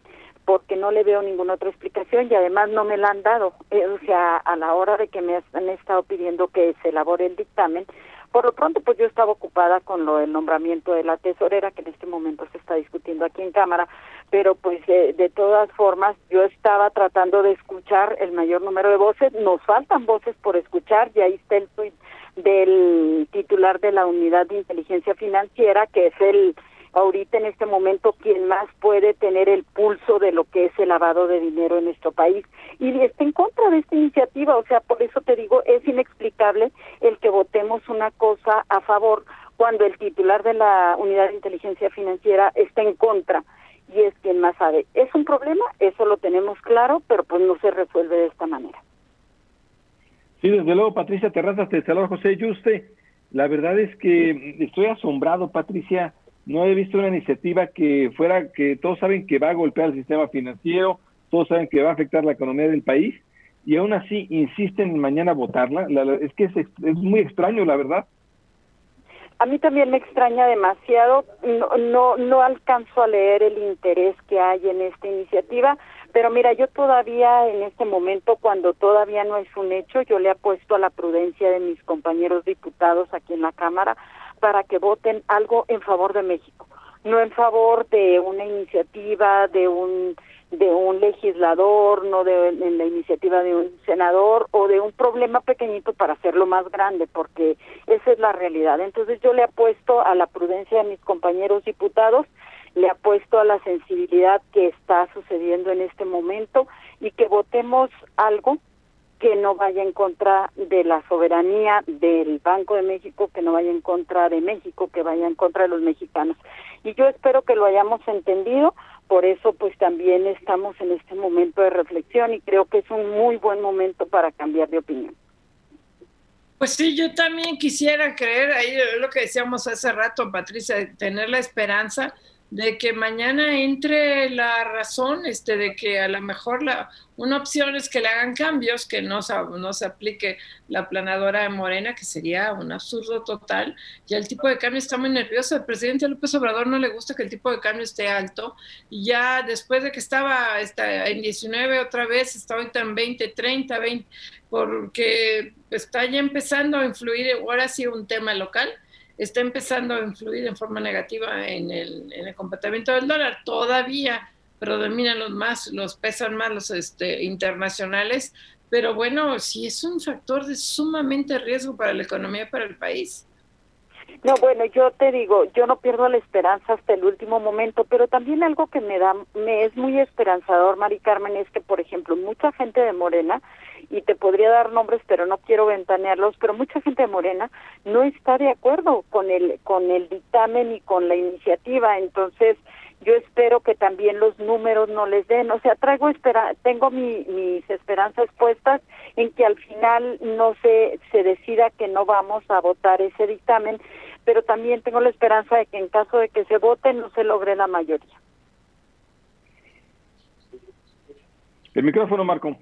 porque no le veo ninguna otra explicación y además no me la han dado. Eh, o sea, a la hora de que me han estado pidiendo que se elabore el dictamen, por lo pronto pues yo estaba ocupada con lo del nombramiento de la tesorera que en este momento se está discutiendo aquí en Cámara, pero pues eh, de todas formas yo estaba tratando de escuchar el mayor número de voces, nos faltan voces por escuchar y ahí está el tuit del titular de la unidad de inteligencia financiera que es el ahorita en este momento quien más puede tener el pulso de lo que es el lavado de dinero en nuestro país y está en contra de esta iniciativa, o sea, por eso te digo, es inexplicable el que votemos una cosa a favor cuando el titular de la Unidad de Inteligencia Financiera está en contra y es quien más sabe. Es un problema, eso lo tenemos claro, pero pues no se resuelve de esta manera. Sí, desde luego, Patricia Terrazas, te saluda José Yuste. La verdad es que estoy asombrado, Patricia, no he visto una iniciativa que fuera, que todos saben que va a golpear el sistema financiero, todos saben que va a afectar la economía del país, y aún así insisten en mañana votarla. es que es, es, muy extraño, la verdad. A mí también me extraña demasiado, no, no, no alcanzo a leer el interés que hay en esta iniciativa, pero mira, yo todavía en este momento, cuando todavía no es un hecho, yo le apuesto a la prudencia de mis compañeros diputados aquí en la Cámara para que voten algo en favor de México, no en favor de una iniciativa de un de un legislador, no de en la iniciativa de un senador o de un problema pequeñito para hacerlo más grande, porque esa es la realidad. Entonces yo le apuesto a la prudencia de mis compañeros diputados, le apuesto a la sensibilidad que está sucediendo en este momento y que votemos algo que no vaya en contra de la soberanía del Banco de México, que no vaya en contra de México, que vaya en contra de los mexicanos. Y yo espero que lo hayamos entendido, por eso pues también estamos en este momento de reflexión y creo que es un muy buen momento para cambiar de opinión. Pues sí, yo también quisiera creer, ahí lo que decíamos hace rato, Patricia, tener la esperanza de que mañana entre la razón, este, de que a lo mejor la, una opción es que le hagan cambios, que no, no se aplique la planadora de Morena, que sería un absurdo total. Ya el tipo de cambio está muy nervioso. Al presidente López Obrador no le gusta que el tipo de cambio esté alto. Y ya después de que estaba está en 19 otra vez, está ahorita en 20, 30, 20, porque está ya empezando a influir, ahora sí, un tema local está empezando a influir en forma negativa en el, en el comportamiento del dólar. Todavía predominan los más, los pesan más los este, internacionales, pero bueno, sí es un factor de sumamente riesgo para la economía, para el país. No, bueno, yo te digo, yo no pierdo la esperanza hasta el último momento, pero también algo que me da, me es muy esperanzador, Mari Carmen, es que, por ejemplo, mucha gente de Morena y te podría dar nombres, pero no quiero ventanearlos, pero mucha gente de Morena no está de acuerdo con el con el dictamen y con la iniciativa, entonces yo espero que también los números no les den, o sea, traigo espera, tengo mi, mis esperanzas puestas en que al final no se se decida que no vamos a votar ese dictamen, pero también tengo la esperanza de que en caso de que se vote no se logre la mayoría. El micrófono, Marco.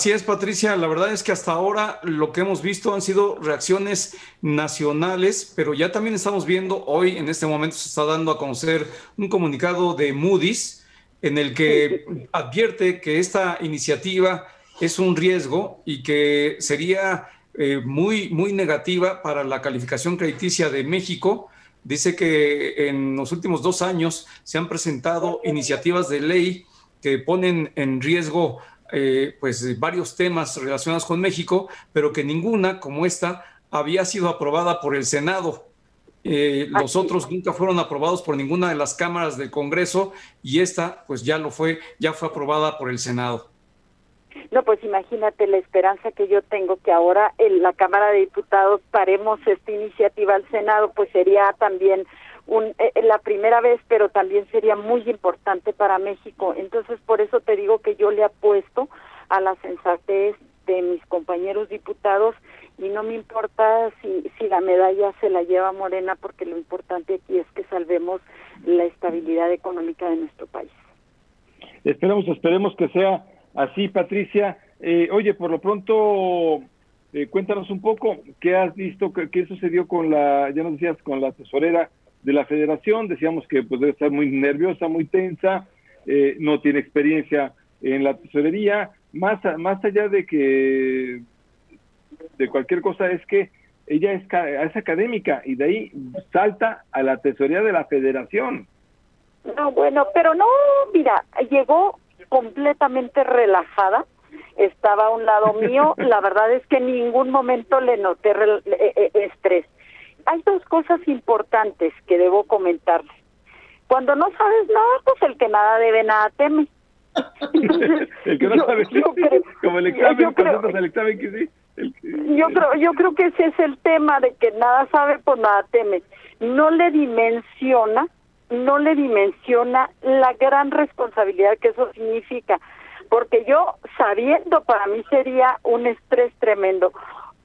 Así es, Patricia. La verdad es que hasta ahora lo que hemos visto han sido reacciones nacionales, pero ya también estamos viendo, hoy en este momento se está dando a conocer un comunicado de Moody's en el que advierte que esta iniciativa es un riesgo y que sería eh, muy, muy negativa para la calificación crediticia de México. Dice que en los últimos dos años se han presentado iniciativas de ley que ponen en riesgo eh, pues varios temas relacionados con México, pero que ninguna como esta había sido aprobada por el Senado. Eh, los otros nunca fueron aprobados por ninguna de las cámaras del Congreso y esta pues ya lo fue, ya fue aprobada por el Senado. No, pues imagínate la esperanza que yo tengo que ahora en la Cámara de Diputados paremos esta iniciativa al Senado, pues sería también un, eh, eh, la primera vez, pero también sería muy importante para México. Entonces, por eso te digo que yo le apuesto a la sensatez de mis compañeros diputados y no me importa si, si la medalla se la lleva Morena, porque lo importante aquí es que salvemos la estabilidad económica de nuestro país. Esperemos, esperemos que sea así, Patricia. Eh, oye, por lo pronto, eh, cuéntanos un poco qué has visto, qué, sucedió con la, ya nos decías, con la tesorera de la federación. Decíamos que pues debe estar muy nerviosa, muy tensa, eh, no tiene experiencia en la tesorería. Más, más allá de que de cualquier cosa es que ella es, es académica y de ahí salta a la tesorería de la federación. No, bueno, pero no, mira, llegó completamente relajada, estaba a un lado mío, [LAUGHS] la verdad es que en ningún momento le noté eh, eh, estrés. Hay dos cosas importantes que debo comentarle. Cuando no sabes nada, pues el que nada debe, nada teme. [LAUGHS] el que no sabe, como el examen, creo, el examen que sí. Yo creo, yo creo que ese es el tema de que nada sabe, pues nada teme. No le dimensiona no le dimensiona la gran responsabilidad que eso significa, porque yo sabiendo para mí sería un estrés tremendo.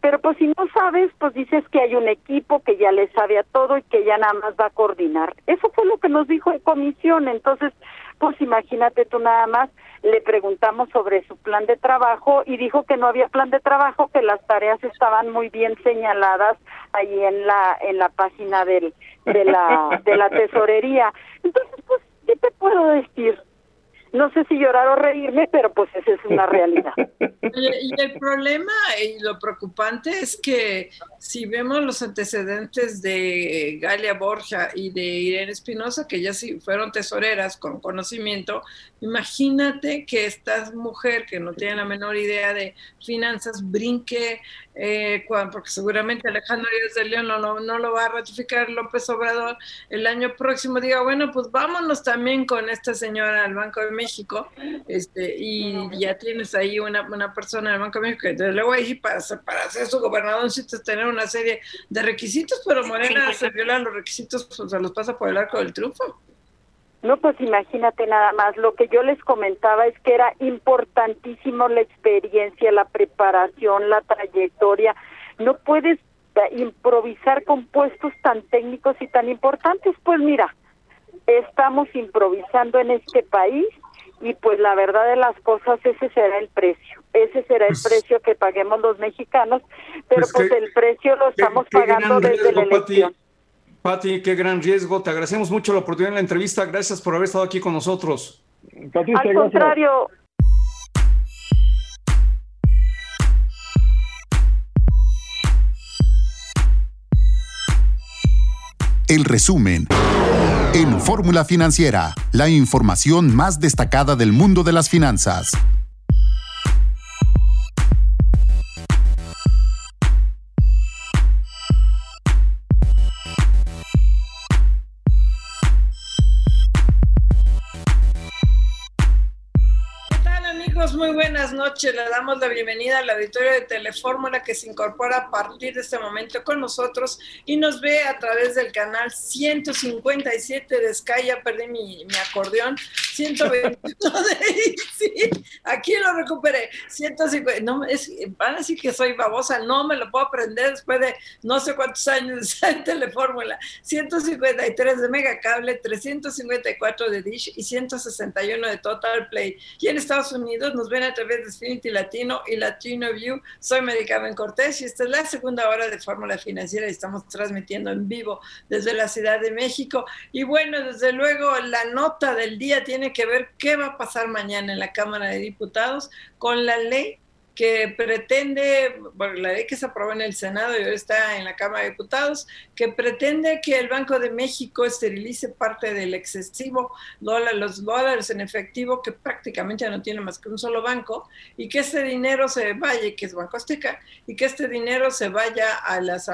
Pero pues si no sabes, pues dices que hay un equipo que ya le sabe a todo y que ya nada más va a coordinar. Eso fue lo que nos dijo en comisión. Entonces, pues imagínate tú nada más, le preguntamos sobre su plan de trabajo y dijo que no había plan de trabajo, que las tareas estaban muy bien señaladas ahí en la en la página del de la de la tesorería. Entonces, pues, ¿qué te puedo decir? No sé si llorar o reírme, pero pues esa es una realidad. [LAUGHS] Y, el problema y lo preocupante es que si vemos los antecedentes de Galia Borja y de Irene Espinosa, que ya sí fueron tesoreras con conocimiento, imagínate que esta mujer que no tiene la menor idea de finanzas brinque, eh, porque seguramente Alejandro Díaz de León no, no, lo va a ratificar López Obrador el año próximo, diga, bueno, pues vámonos también con esta señora al Banco de México este, y ya tienes ahí una, una persona del Banco de México que desde luego ahí para, para ser su gobernador necesitas tener una serie de requisitos, pero Morena se viola los requisitos, pues se los pasa por el arco del triunfo. No, pues imagínate nada más, lo que yo les comentaba es que era importantísimo la experiencia, la preparación, la trayectoria. No puedes improvisar con puestos tan técnicos y tan importantes. Pues mira, estamos improvisando en este país y pues la verdad de las cosas ese será el precio, ese será el pues precio que paguemos los mexicanos, pero pues, pues el precio lo estamos pagando desde la elección. Pati, qué gran riesgo, te agradecemos mucho la oportunidad en la entrevista, gracias por haber estado aquí con nosotros. Al contrario. El resumen en Fórmula Financiera, la información más destacada del mundo de las finanzas. Le damos la bienvenida al auditorio de Telefórmula que se incorpora a partir de este momento con nosotros y nos ve a través del canal 157 de Sky. Ya perdí mi, acordeón. 121 de sí, aquí lo recuperé. 150. No, es, van a decir que soy babosa. No me lo puedo aprender después de no sé cuántos años [LAUGHS] de Telefórmula. 153 de Megacable, 354 de Dish y 161 de Total Play. Y en Estados Unidos nos ven a través de Sfinity Latino y Latino View. Soy Medicamen Cortés y esta es la segunda hora de Fórmula Financiera y estamos transmitiendo en vivo desde la Ciudad de México. Y bueno, desde luego la nota del día tiene que ver qué va a pasar mañana en la Cámara de Diputados con la ley que pretende, bueno, la ley que se aprobó en el Senado y ahora está en la Cámara de Diputados, que pretende que el Banco de México esterilice parte del excesivo dólar, los dólares en efectivo, que prácticamente ya no tiene más que un solo banco, y que este dinero se vaya, que es Banco Azteca, y que este dinero se vaya a las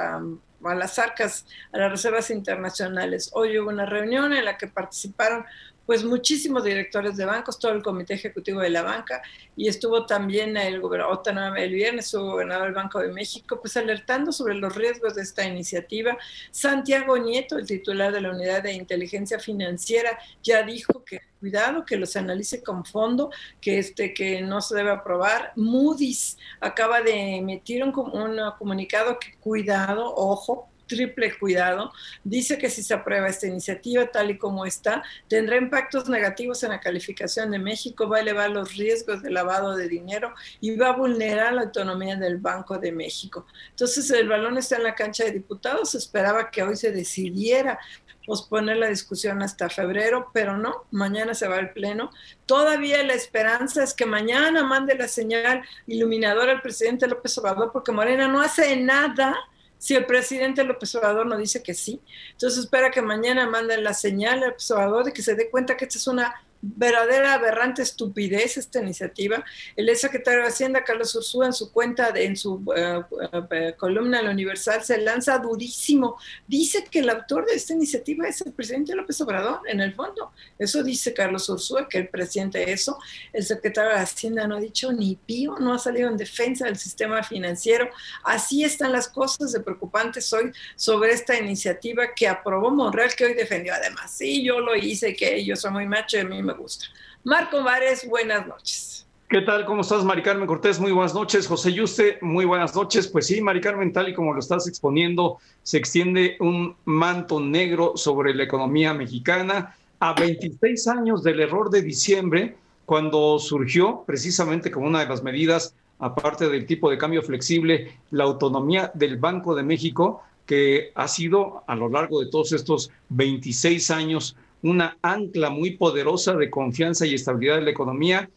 a las arcas, a las reservas internacionales. Hoy hubo una reunión en la que participaron pues muchísimos directores de bancos, todo el comité ejecutivo de la banca, y estuvo también el gobernador, el viernes su gobernador del Banco de México, pues alertando sobre los riesgos de esta iniciativa. Santiago Nieto, el titular de la Unidad de Inteligencia Financiera, ya dijo que cuidado, que los analice con fondo, que este que no se debe aprobar. Moody's acaba de emitir un, un comunicado que cuidado, ojo, triple cuidado. Dice que si se aprueba esta iniciativa tal y como está, tendrá impactos negativos en la calificación de México, va a elevar los riesgos de lavado de dinero y va a vulnerar la autonomía del Banco de México. Entonces, el balón está en la cancha de diputados. esperaba que hoy se decidiera posponer la discusión hasta febrero, pero no, mañana se va al pleno. Todavía la esperanza es que mañana mande la señal iluminadora al presidente López Obrador, porque Morena no hace nada si el presidente López Obrador no dice que sí. Entonces espera que mañana manden la señal al López Obrador de que se dé cuenta que esta es una verdadera aberrante estupidez esta iniciativa. El secretario de Hacienda, Carlos Ursúa, en su cuenta, en su eh, eh, columna en la Universal, se lanza durísimo. Dice que el autor de esta iniciativa es el presidente López Obrador, en el fondo. Eso dice Carlos Ursúa, que el presidente eso. El secretario de Hacienda no ha dicho ni pío, no ha salido en defensa del sistema financiero. Así están las cosas de preocupantes hoy sobre esta iniciativa que aprobó Monreal, que hoy defendió además. Sí, yo lo hice, que yo soy muy macho a mí gusta. Marco Mares, buenas noches. ¿Qué tal? ¿Cómo estás, Mari Carmen Cortés? Muy buenas noches. José Yuste, muy buenas noches. Pues sí, Mari Carmen, tal y como lo estás exponiendo, se extiende un manto negro sobre la economía mexicana a 26 años del error de diciembre, cuando surgió precisamente como una de las medidas, aparte del tipo de cambio flexible, la autonomía del Banco de México, que ha sido a lo largo de todos estos 26 años una ancla muy poderosa de confianza y estabilidad de la economía,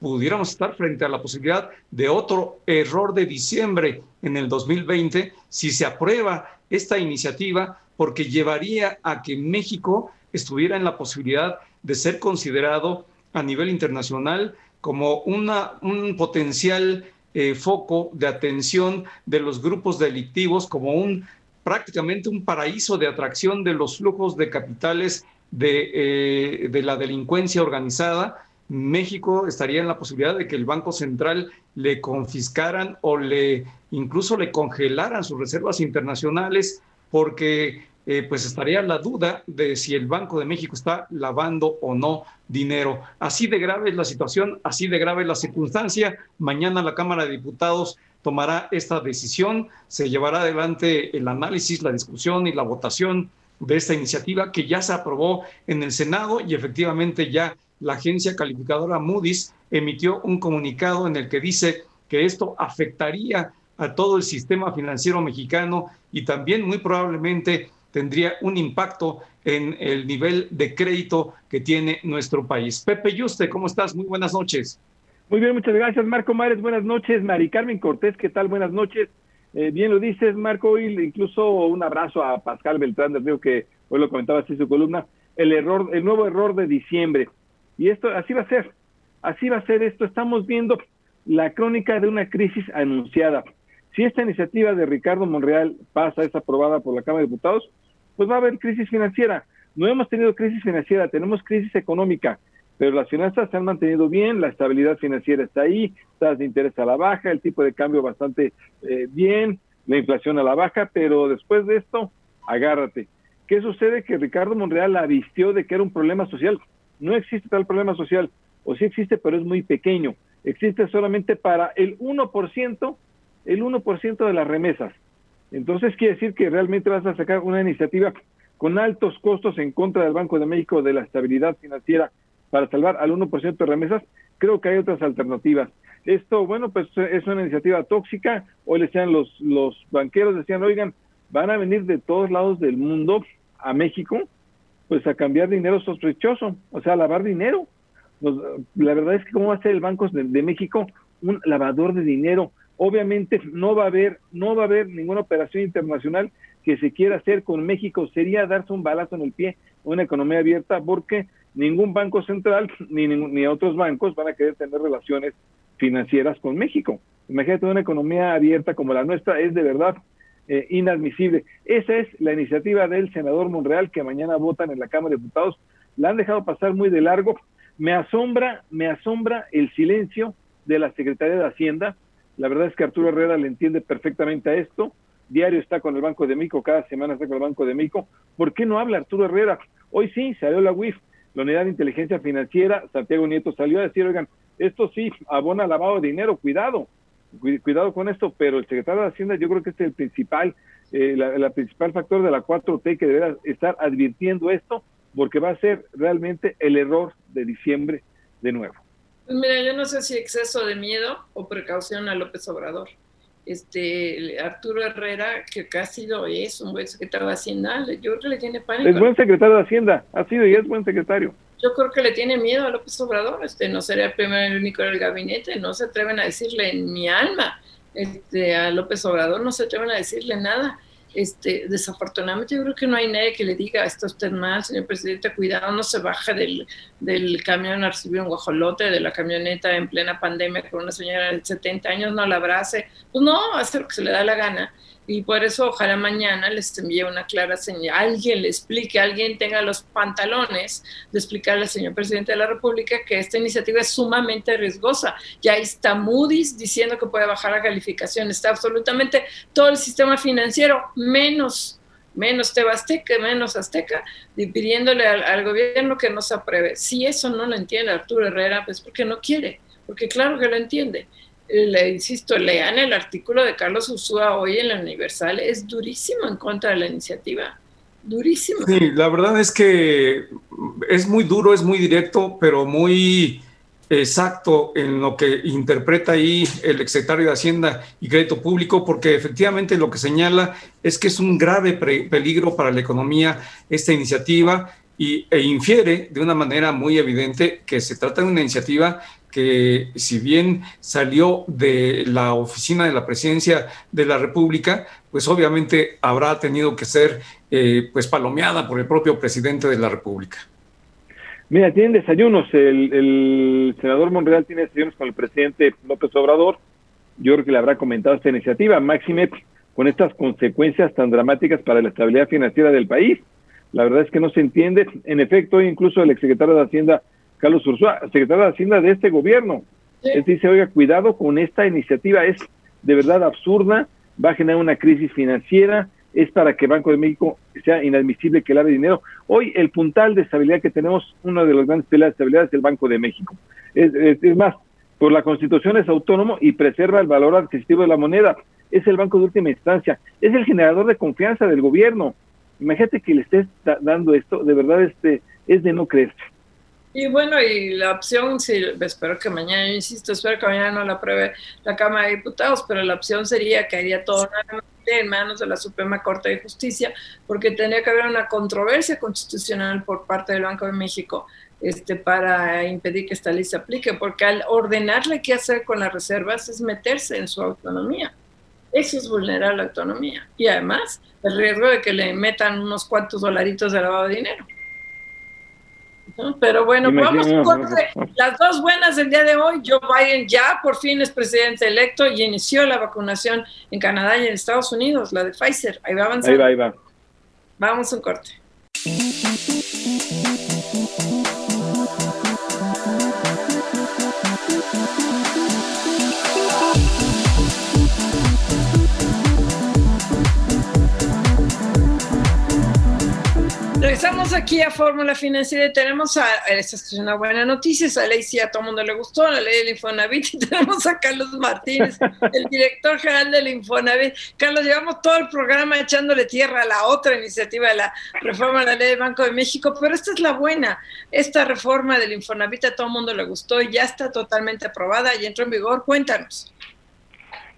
pudiéramos estar frente a la posibilidad de otro error de diciembre en el 2020 si se aprueba esta iniciativa, porque llevaría a que México estuviera en la posibilidad de ser considerado a nivel internacional como una, un potencial eh, foco de atención de los grupos delictivos, como un prácticamente un paraíso de atracción de los flujos de capitales eh, de, la delincuencia organizada, México estaría en la posibilidad de que el Banco Central le confiscaran o le incluso le congelaran sus reservas internacionales porque eh, pues estaría la duda de si el Banco de México está lavando o no dinero. Así de grave es la situación, así de grave es la circunstancia. Mañana la Cámara de Diputados tomará esta decisión, se llevará adelante el análisis, la discusión y la votación de esta iniciativa que ya se aprobó en el Senado y efectivamente ya la agencia calificadora Moody's emitió un comunicado en el que dice que esto afectaría a todo el sistema financiero mexicano y también muy probablemente tendría un impacto en el nivel de crédito que tiene nuestro país. Pepe Yuste, ¿cómo estás? Muy buenas noches. Muy bien, muchas gracias, Marco Mares. Buenas noches, Mari Carmen Cortés, ¿qué tal? Buenas noches. Eh, bien lo dices, Marco, y incluso un abrazo a Pascal Beltrán del Río, que hoy lo comentaba así en su columna, el error, el nuevo error de diciembre. Y esto, así va a ser, así va a ser esto. Estamos viendo la crónica de una crisis anunciada. Si esta iniciativa de Ricardo Monreal pasa, es aprobada por la Cámara de Diputados, pues va a haber crisis financiera. No hemos tenido crisis financiera, tenemos crisis económica pero las finanzas se han mantenido bien, la estabilidad financiera está ahí, tasas de interés a la baja, el tipo de cambio bastante eh, bien, la inflación a la baja, pero después de esto, agárrate. ¿Qué sucede? Que Ricardo Monreal la vistió de que era un problema social. No existe tal problema social, o sí existe, pero es muy pequeño. Existe solamente para el 1%, el 1% de las remesas. Entonces quiere decir que realmente vas a sacar una iniciativa con altos costos en contra del Banco de México de la estabilidad financiera para salvar al 1% de remesas, creo que hay otras alternativas. Esto, bueno, pues es una iniciativa tóxica. Hoy le decían los, los banqueros, decían, oigan, van a venir de todos lados del mundo a México, pues a cambiar dinero sospechoso, o sea, a lavar dinero. la verdad es que cómo va a ser el Banco de, de, México un lavador de dinero. Obviamente no va a haber, no va a haber ninguna operación internacional que se quiera hacer con México. Sería darse un balazo en el pie a una economía abierta porque ningún banco central [LAUGHS] ni, ni otros bancos van a querer tener relaciones financieras con México. Imagínate una economía abierta como la nuestra, es de verdad eh, inadmisible. Esa es la iniciativa del senador Monreal que mañana votan en la Cámara de Diputados. La han dejado pasar muy de largo. Me asombra, me asombra el silencio de la Secretaría de Hacienda. La verdad es que Arturo Herrera le entiende perfectamente a esto. Diario está con el Banco de Mico, cada semana está con el Banco de Mico. ¿Por qué no habla Arturo Herrera? Hoy sí, salió la UIF, la Unidad de Inteligencia Financiera, Santiago Nieto salió a decir, oigan, esto sí abona lavado de dinero, cuidado, cuidado con esto, pero el secretario de Hacienda yo creo que es el principal, eh, la, principal factor de la 4T que deberá estar advirtiendo esto, porque va a ser realmente el error de diciembre de nuevo. Pues mira, yo no sé si exceso de miedo o precaución a López Obrador. Este Arturo Herrera, que ha sido es un buen secretario de Hacienda, yo creo que le tiene pánico. Es buen secretario de Hacienda, ha sido y es buen secretario yo creo que le tiene miedo a López Obrador, este, no sería el primero el único del gabinete, no se atreven a decirle en mi alma, este, a López Obrador no se atreven a decirle nada. Este, desafortunadamente yo creo que no hay nadie que le diga, está usted mal, señor presidente, cuidado, no se baja del, del camión a recibir un guajolote, de la camioneta en plena pandemia con una señora de 70 años, no la abrace, pues no, hace lo que se le da la gana y por eso ojalá mañana les envíe una clara señal, alguien le explique, alguien tenga los pantalones de explicarle al señor presidente de la República que esta iniciativa es sumamente riesgosa. Ya está Moody's diciendo que puede bajar la calificación, está absolutamente todo el sistema financiero, menos menos Tebasteca, menos Azteca, pidiéndole al, al, gobierno que no se apruebe. Si eso no lo entiende Arturo Herrera, pues porque no quiere, porque claro que lo entiende le insisto, lean el artículo de Carlos Ursúa hoy en la Universal, es durísimo en contra de la iniciativa. Durísimo. Sí, la verdad es que es muy duro, es muy directo, pero muy exacto en lo que interpreta ahí el exsecretario de Hacienda y Crédito Público, porque efectivamente lo que señala es que es un grave peligro para la economía esta iniciativa y, e infiere de una manera muy evidente que se trata de una iniciativa que si bien salió de la oficina de la presidencia de la República, pues obviamente habrá tenido que ser eh, pues palomeada por el propio presidente de la República. Mira, tienen desayunos. El, senador Monreal tiene desayunos con el presidente López Obrador. Yo creo que le habrá comentado esta iniciativa. Máxime con estas consecuencias tan dramáticas para la estabilidad financiera del país. La verdad es que no se entiende. En efecto, incluso el exsecretario de Hacienda Carlos Ursúa, secretario de Hacienda de este gobierno. Él dice, oiga, cuidado con esta iniciativa, es de verdad absurda, va a generar una crisis financiera, es para que Banco de México sea inadmisible que lave dinero. Hoy el puntal de estabilidad que tenemos, una de las grandes peleas de estabilidad es el Banco de México. Es, es, más, por la Constitución es autónomo y preserva el valor adquisitivo de la moneda. Es el banco de última instancia, es el generador de confianza del gobierno. Imagínate que le estés dando esto, de verdad este es de no creerse. Y bueno, y la opción, sí, espero que mañana, insisto, espero que mañana no la apruebe la Cámara de Diputados, pero la opción sería que haría todo en manos de la Suprema Corte de Justicia, porque tendría que haber una controversia constitucional por parte del Banco de México este, para impedir que esta ley se aplique, porque al ordenarle qué hacer con las reservas es meterse en su autonomía. Eso es vulnerar la autonomía. Y además, el riesgo de que le metan unos cuantos dolaritos de lavado de dinero. Pero bueno, vamos con las dos buenas del día de hoy. Joe Biden ya por fin es presidente electo y inició la vacunación en Canadá y en Estados Unidos, la de Pfizer. Ahí va avanzando. Ahí va, ahí va. Vamos un corte. Regresamos aquí a Fórmula Financiera y tenemos a, esta es una buena noticia, esa ley sí a todo el mundo le gustó, la ley del Infonavit, [LAUGHS] y tenemos a Carlos Martínez, el director general del Infonavit. Carlos, llevamos todo el programa echándole tierra a la otra iniciativa de la reforma de la ley del Banco de México, pero esta es la buena, esta reforma del Infonavit a todo el mundo le gustó y ya está totalmente aprobada y entró en vigor. Cuéntanos.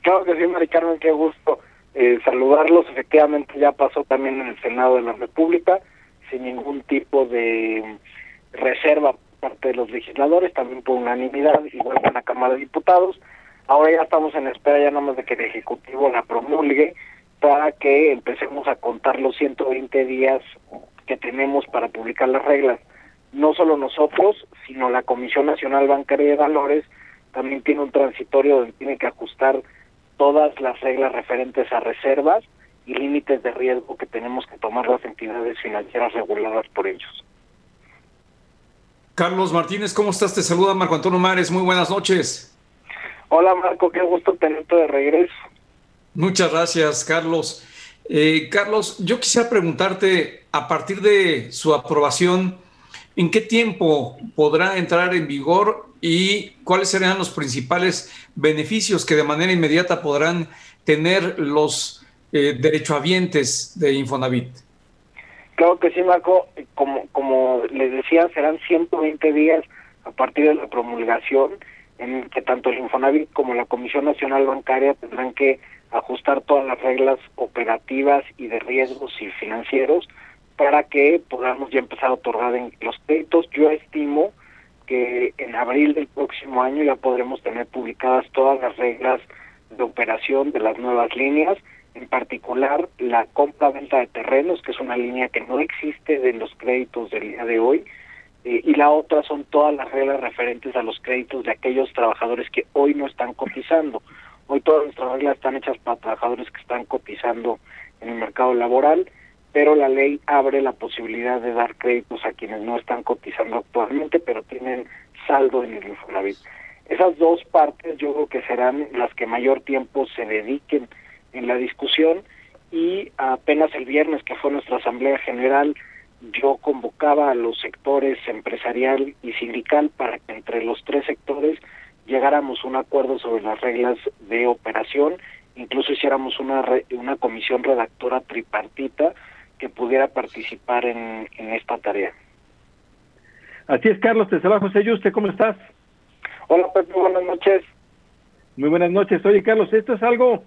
Claro que sí, Mari Carmen, qué gusto eh, saludarlos. Efectivamente ya pasó también en el Senado de la República sin ningún tipo de reserva por parte de los legisladores, también por unanimidad, igual que en la Cámara de Diputados. Ahora ya estamos en espera ya nada más de que el Ejecutivo la promulgue para que empecemos a contar los 120 días que tenemos para publicar las reglas. No solo nosotros, sino la Comisión Nacional Bancaria de Valores también tiene un transitorio donde tiene que ajustar todas las reglas referentes a reservas y límites de riesgo que tenemos que tomar las entidades financieras reguladas por ellos. Carlos Martínez, ¿cómo estás? Te saluda Marco Antonio Mares. Muy buenas noches. Hola Marco, qué gusto tenerte de regreso. Muchas gracias, Carlos. Eh, Carlos, yo quisiera preguntarte, a partir de su aprobación, ¿en qué tiempo podrá entrar en vigor y cuáles serán los principales beneficios que de manera inmediata podrán tener los eh, derechohabientes de Infonavit? Claro que sí, Marco. Como, como les decía, serán 120 días a partir de la promulgación en que tanto el Infonavit como la Comisión Nacional Bancaria tendrán que ajustar todas las reglas operativas y de riesgos y financieros para que podamos ya empezar a otorgar en los créditos. Yo estimo que en abril del próximo año ya podremos tener publicadas todas las reglas de operación de las nuevas líneas, en particular la compra-venta de terrenos, que es una línea que no existe en los créditos del día de hoy, eh, y la otra son todas las reglas referentes a los créditos de aquellos trabajadores que hoy no están cotizando. Hoy todas nuestras reglas están hechas para trabajadores que están cotizando en el mercado laboral, pero la ley abre la posibilidad de dar créditos a quienes no están cotizando actualmente, pero tienen saldo en el Infonavit. Esas dos partes yo creo que serán las que mayor tiempo se dediquen en la discusión y apenas el viernes que fue nuestra Asamblea General yo convocaba a los sectores empresarial y sindical para que entre los tres sectores llegáramos a un acuerdo sobre las reglas de operación, incluso hiciéramos una, una comisión redactora tripartita que pudiera participar en, en esta tarea. Así es, Carlos, te saluda José Yuste, ¿cómo estás? Hola, Pepe, buenas noches. Muy buenas noches. Oye, Carlos, esto es algo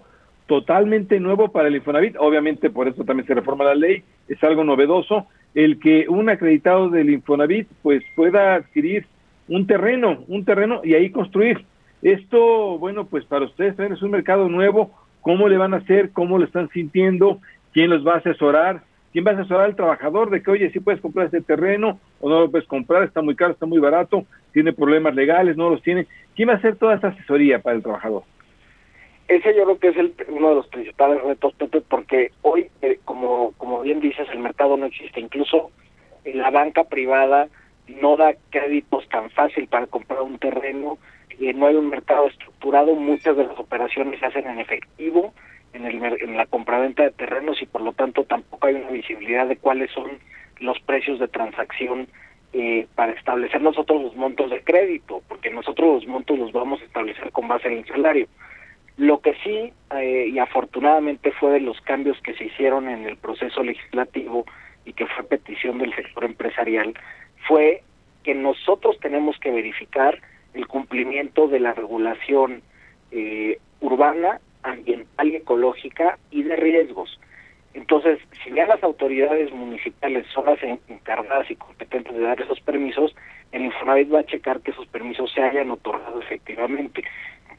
totalmente nuevo para el Infonavit, obviamente por eso también se reforma la ley, es algo novedoso, el que un acreditado del Infonavit pues pueda adquirir un terreno, un terreno y ahí construir. Esto, bueno, pues para ustedes es un mercado nuevo, ¿cómo le van a hacer? ¿Cómo lo están sintiendo? ¿Quién los va a asesorar? ¿Quién va a asesorar al trabajador de que, oye, si puedes comprar este terreno o no lo puedes comprar, está muy caro, está muy barato, tiene problemas legales, no los tiene? ¿Quién va a hacer toda esta asesoría para el trabajador? Ese yo creo que es el, uno de los principales retos, Pepe, porque hoy, eh, como, como bien dices, el mercado no existe. Incluso en la banca privada no da créditos tan fácil para comprar un terreno, y no hay un mercado estructurado, muchas de las operaciones se hacen en efectivo en, el, en la compraventa de terrenos y por lo tanto tampoco hay una visibilidad de cuáles son los precios de transacción eh, para establecer nosotros los montos de crédito, porque nosotros los montos los vamos a establecer con base en el salario. Lo que sí, eh, y afortunadamente fue de los cambios que se hicieron en el proceso legislativo y que fue petición del sector empresarial, fue que nosotros tenemos que verificar el cumplimiento de la regulación eh, urbana, ambiental y ecológica y de riesgos. Entonces, si ya las autoridades municipales son las encargadas y competentes de dar esos permisos, el Infonavit va a checar que esos permisos se hayan otorgado efectivamente.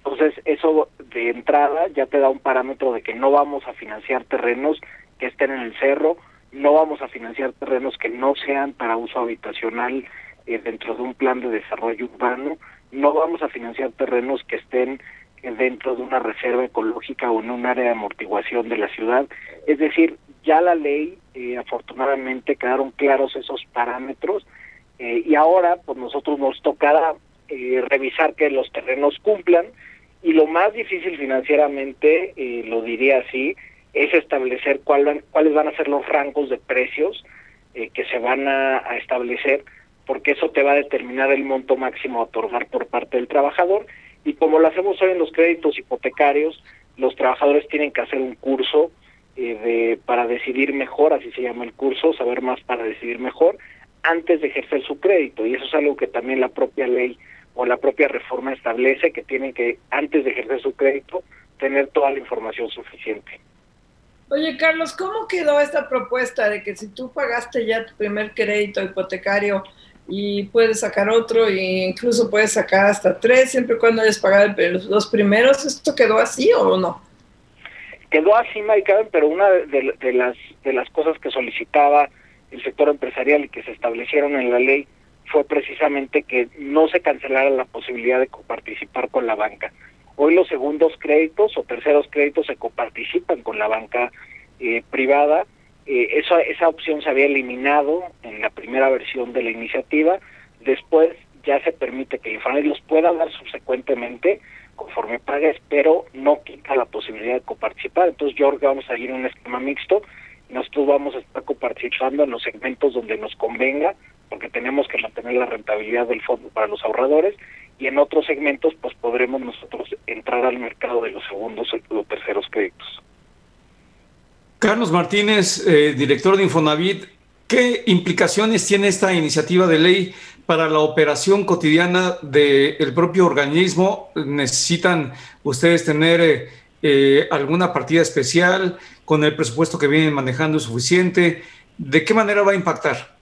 Entonces, eso de entrada ya te da un parámetro de que no vamos a financiar terrenos que estén en el cerro, no vamos a financiar terrenos que no sean para uso habitacional eh, dentro de un plan de desarrollo urbano, no vamos a financiar terrenos que estén eh, dentro de una reserva ecológica o en un área de amortiguación de la ciudad. Es decir, ya la ley, eh, afortunadamente, quedaron claros esos parámetros y ahora pues nosotros nos tocará revisar que los terrenos cumplan y lo más difícil financieramente, lo diría así, es establecer cuál cuáles van a ser los rangos de precios eh, que se van a, establecer, porque eso te va a determinar el monto máximo a otorgar por parte del trabajador. Y como lo hacemos hoy en los créditos hipotecarios, los trabajadores tienen que hacer un curso eh, de, para decidir mejor, así se llama el curso, saber más para decidir mejor, antes de ejercer su crédito. Y eso es algo que también la propia ley o la propia reforma establece, que tienen que, antes de ejercer su crédito, tener toda la información suficiente. Oye, Carlos, ¿cómo quedó esta propuesta de que si tú pagaste ya tu primer crédito hipotecario y puedes sacar otro e incluso puedes sacar hasta tres siempre y cuando hayas pagado los dos primeros, ¿esto quedó así o no? Quedó así, Mike, pero una de, de, las, de las cosas que solicitaba el sector empresarial y que se establecieron en la ley fue precisamente que no se cancelara la posibilidad de coparticipar con la banca. Hoy los segundos créditos o terceros créditos se coparticipan con la banca eh, privada. Eh, esa opción se había eliminado en la primera versión de la iniciativa. Después ya se permite que Infonavit los pueda dar subsecuentemente conforme pagues, pero no quita la posibilidad de coparticipar. Entonces yo vamos a ir en un esquema mixto. Nosotros vamos a estar coparticipando en los segmentos donde nos convenga, porque tenemos que mantener la rentabilidad del fondo para los ahorradores, y en otros segmentos pues podremos nosotros entrar al mercado de los segundos o terceros créditos. Carlos Martínez, eh, director de Infonavit, ¿qué implicaciones tiene esta iniciativa de ley para la operación cotidiana del propio organismo? ¿Necesitan ustedes tener eh, eh, alguna partida especial con el presupuesto que vienen manejando suficiente? ¿De qué manera va a impactar?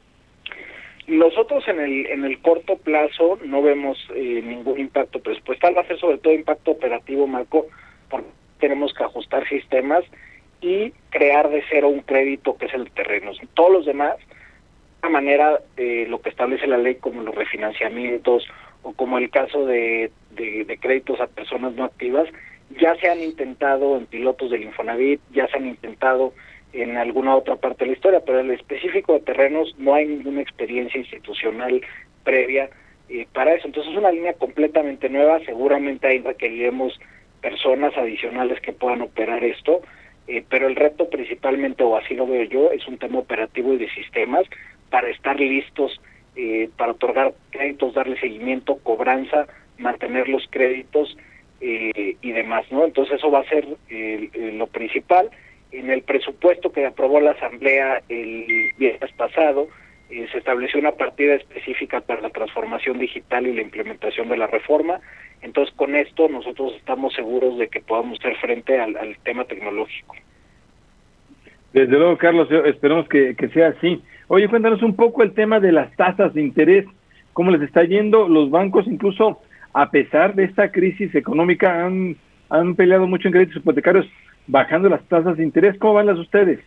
Nosotros en el, en el corto plazo no vemos eh, ningún impacto presupuestal, va a ser sobre todo impacto operativo, Marco, porque tenemos que ajustar sistemas y crear de cero un crédito que es el de terrenos. Todos los demás, de manera de lo que establece la ley como los refinanciamientos o como el caso de, de créditos a personas no activas, ya se han intentado en pilotos del Infonavit, ya se han intentado en alguna otra parte de la historia, pero el específico de terrenos no hay ninguna experiencia institucional previa eh, para eso. Entonces es una línea completamente nueva, seguramente ahí requeriremos personas adicionales que puedan operar esto, eh, pero el reto principalmente, o así lo veo yo, es un tema operativo y de sistemas para estar listos eh, para otorgar créditos, darle seguimiento, cobranza, mantener los créditos y demás, ¿no? Entonces eso va a ser lo principal en el presupuesto que aprobó la Asamblea el viernes pasado, eh, se estableció una partida específica para la transformación digital y la implementación de la reforma. Entonces, con esto nosotros estamos seguros de que podamos hacer frente al, tema tecnológico. Desde luego, Carlos, esperamos que, que, sea así. Oye, cuéntanos un poco el tema de las tasas de interés, cómo les está yendo. Los bancos, incluso a pesar de esta crisis económica, han, han peleado mucho en créditos hipotecarios bajando las tasas de interés. ¿Cómo van las ustedes?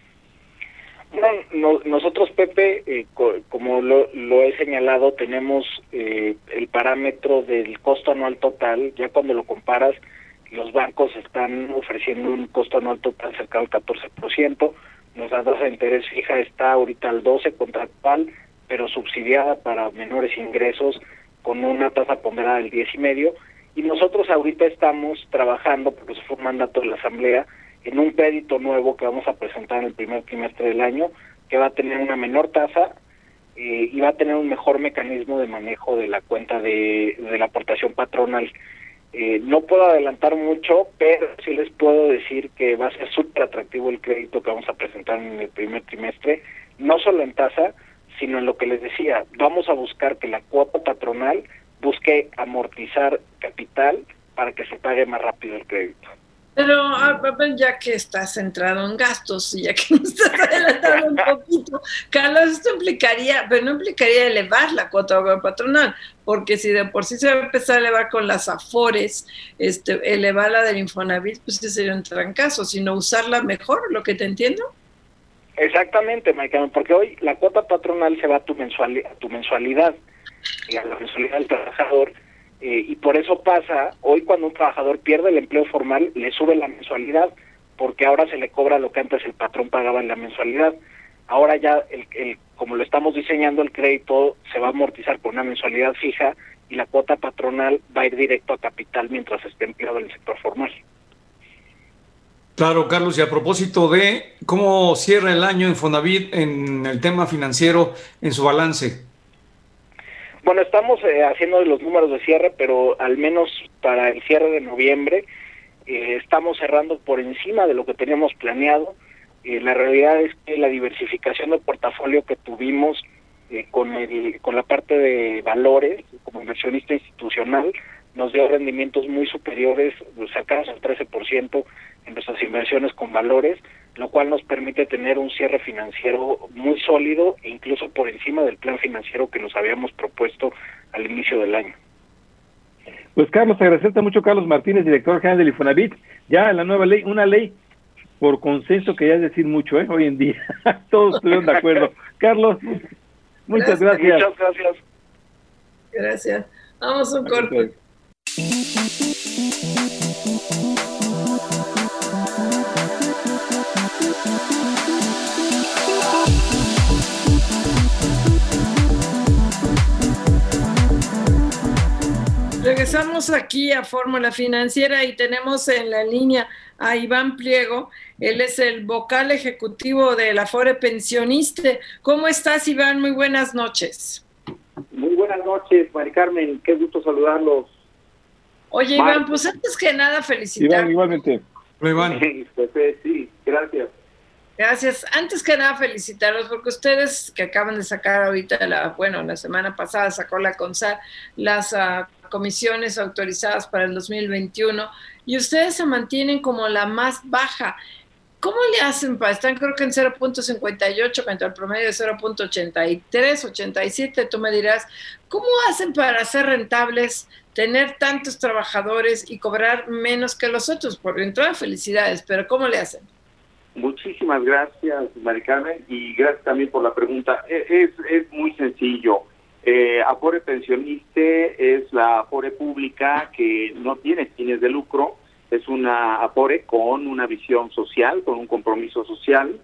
nosotros, Pepe, eh, como lo, he señalado, tenemos eh, el parámetro del costo anual total. Ya cuando lo comparas, los bancos están ofreciendo un costo anual total cercano al 14%. Nuestra tasa de interés fija está ahorita al 12% contractual, pero subsidiada para menores ingresos con una tasa ponderada del 10,5%. Y nosotros ahorita estamos trabajando, porque eso fue un mandato de la Asamblea, en un crédito nuevo que vamos a presentar en el primer trimestre del año, que va a tener una menor tasa eh, y va a tener un mejor mecanismo de manejo de la cuenta de, la aportación patronal. Eh, no puedo adelantar mucho, pero sí les puedo decir que va a ser súper atractivo el crédito que vamos a presentar en el primer trimestre, no solo en tasa, sino en lo que les decía, vamos a buscar que la cuota patronal busque amortizar capital para que se pague más rápido el crédito. Pero ya que estás centrado en gastos y ya que nos estás adelantando un poquito, Carlos, esto implicaría, pero no implicaría elevar la cuota patronal, porque si de por sí se va a empezar a elevar con las afores, este, elevar la del Infonavit, pues sí sería un trancazo, sino usarla mejor, lo que te entiendo. Exactamente, Michael, porque hoy la cuota patronal se va a tu, mensualidad, a tu mensualidad y a la mensualidad del trabajador eh, y por eso pasa, hoy cuando un trabajador pierde el empleo formal, le sube la mensualidad, porque ahora se le cobra lo que antes el patrón pagaba en la mensualidad. Ahora ya, el, como lo estamos diseñando, el crédito se va a amortizar por una mensualidad fija y la cuota patronal va a ir directo a capital mientras esté empleado en el sector formal. Claro, Carlos, y a propósito de cómo cierra el año en Fonavit en el tema financiero, en su balance. Bueno, estamos eh, haciendo los números de cierre, pero al menos para el cierre de noviembre eh, estamos cerrando por encima de lo que teníamos planeado. Eh, la realidad es que la diversificación del portafolio que tuvimos con, el, con la parte de valores como inversionista institucional nos dio rendimientos muy superiores, cercanos al 13% en nuestras inversiones con valores, lo cual nos permite tener un cierre financiero muy sólido e incluso por encima del plan financiero que nos habíamos propuesto al inicio del año. Pues Carlos, agradecerte mucho Carlos Martínez, director general del Infonavit. Ya la nueva ley, una ley por consenso que ya es decir mucho, ¿eh? Hoy en día. [LAUGHS] Todos estuvieron de acuerdo. Carlos, muchas gracias. Muchas gracias. Gracias. Vamos a un corte. Regresamos aquí a Fórmula Financiera y tenemos en la línea a Iván Pliego. Él es el vocal ejecutivo de la Fore Pensionista. ¿Cómo estás, Iván? Muy buenas noches. Muy buenas noches, Mari Carmen. Qué gusto saludarlos. Oye, Iván, pues antes que nada, felicitar. Iván, igualmente. [LAUGHS] Iván. Sí, gracias. Gracias. Antes que nada, felicitarlos porque ustedes que acaban de sacar ahorita, la, bueno, la semana pasada sacó la CONSAR las uh, comisiones autorizadas para el 2021 y ustedes se mantienen como la más baja. ¿Cómo le hacen para? Están creo que en 0.58 frente al promedio de 0.83, 87, tú me dirás, ¿cómo hacen para ser rentables, tener tantos trabajadores y cobrar menos que los otros? Por entrada, felicidades, pero ¿cómo le hacen? Muchísimas gracias, Mari Carmen, y gracias también por la pregunta. E, es, es muy sencillo. Eh, Afore Pensioniste es la Afore pública que no tiene fines de lucro, es una Afore con una visión social, con un compromiso social,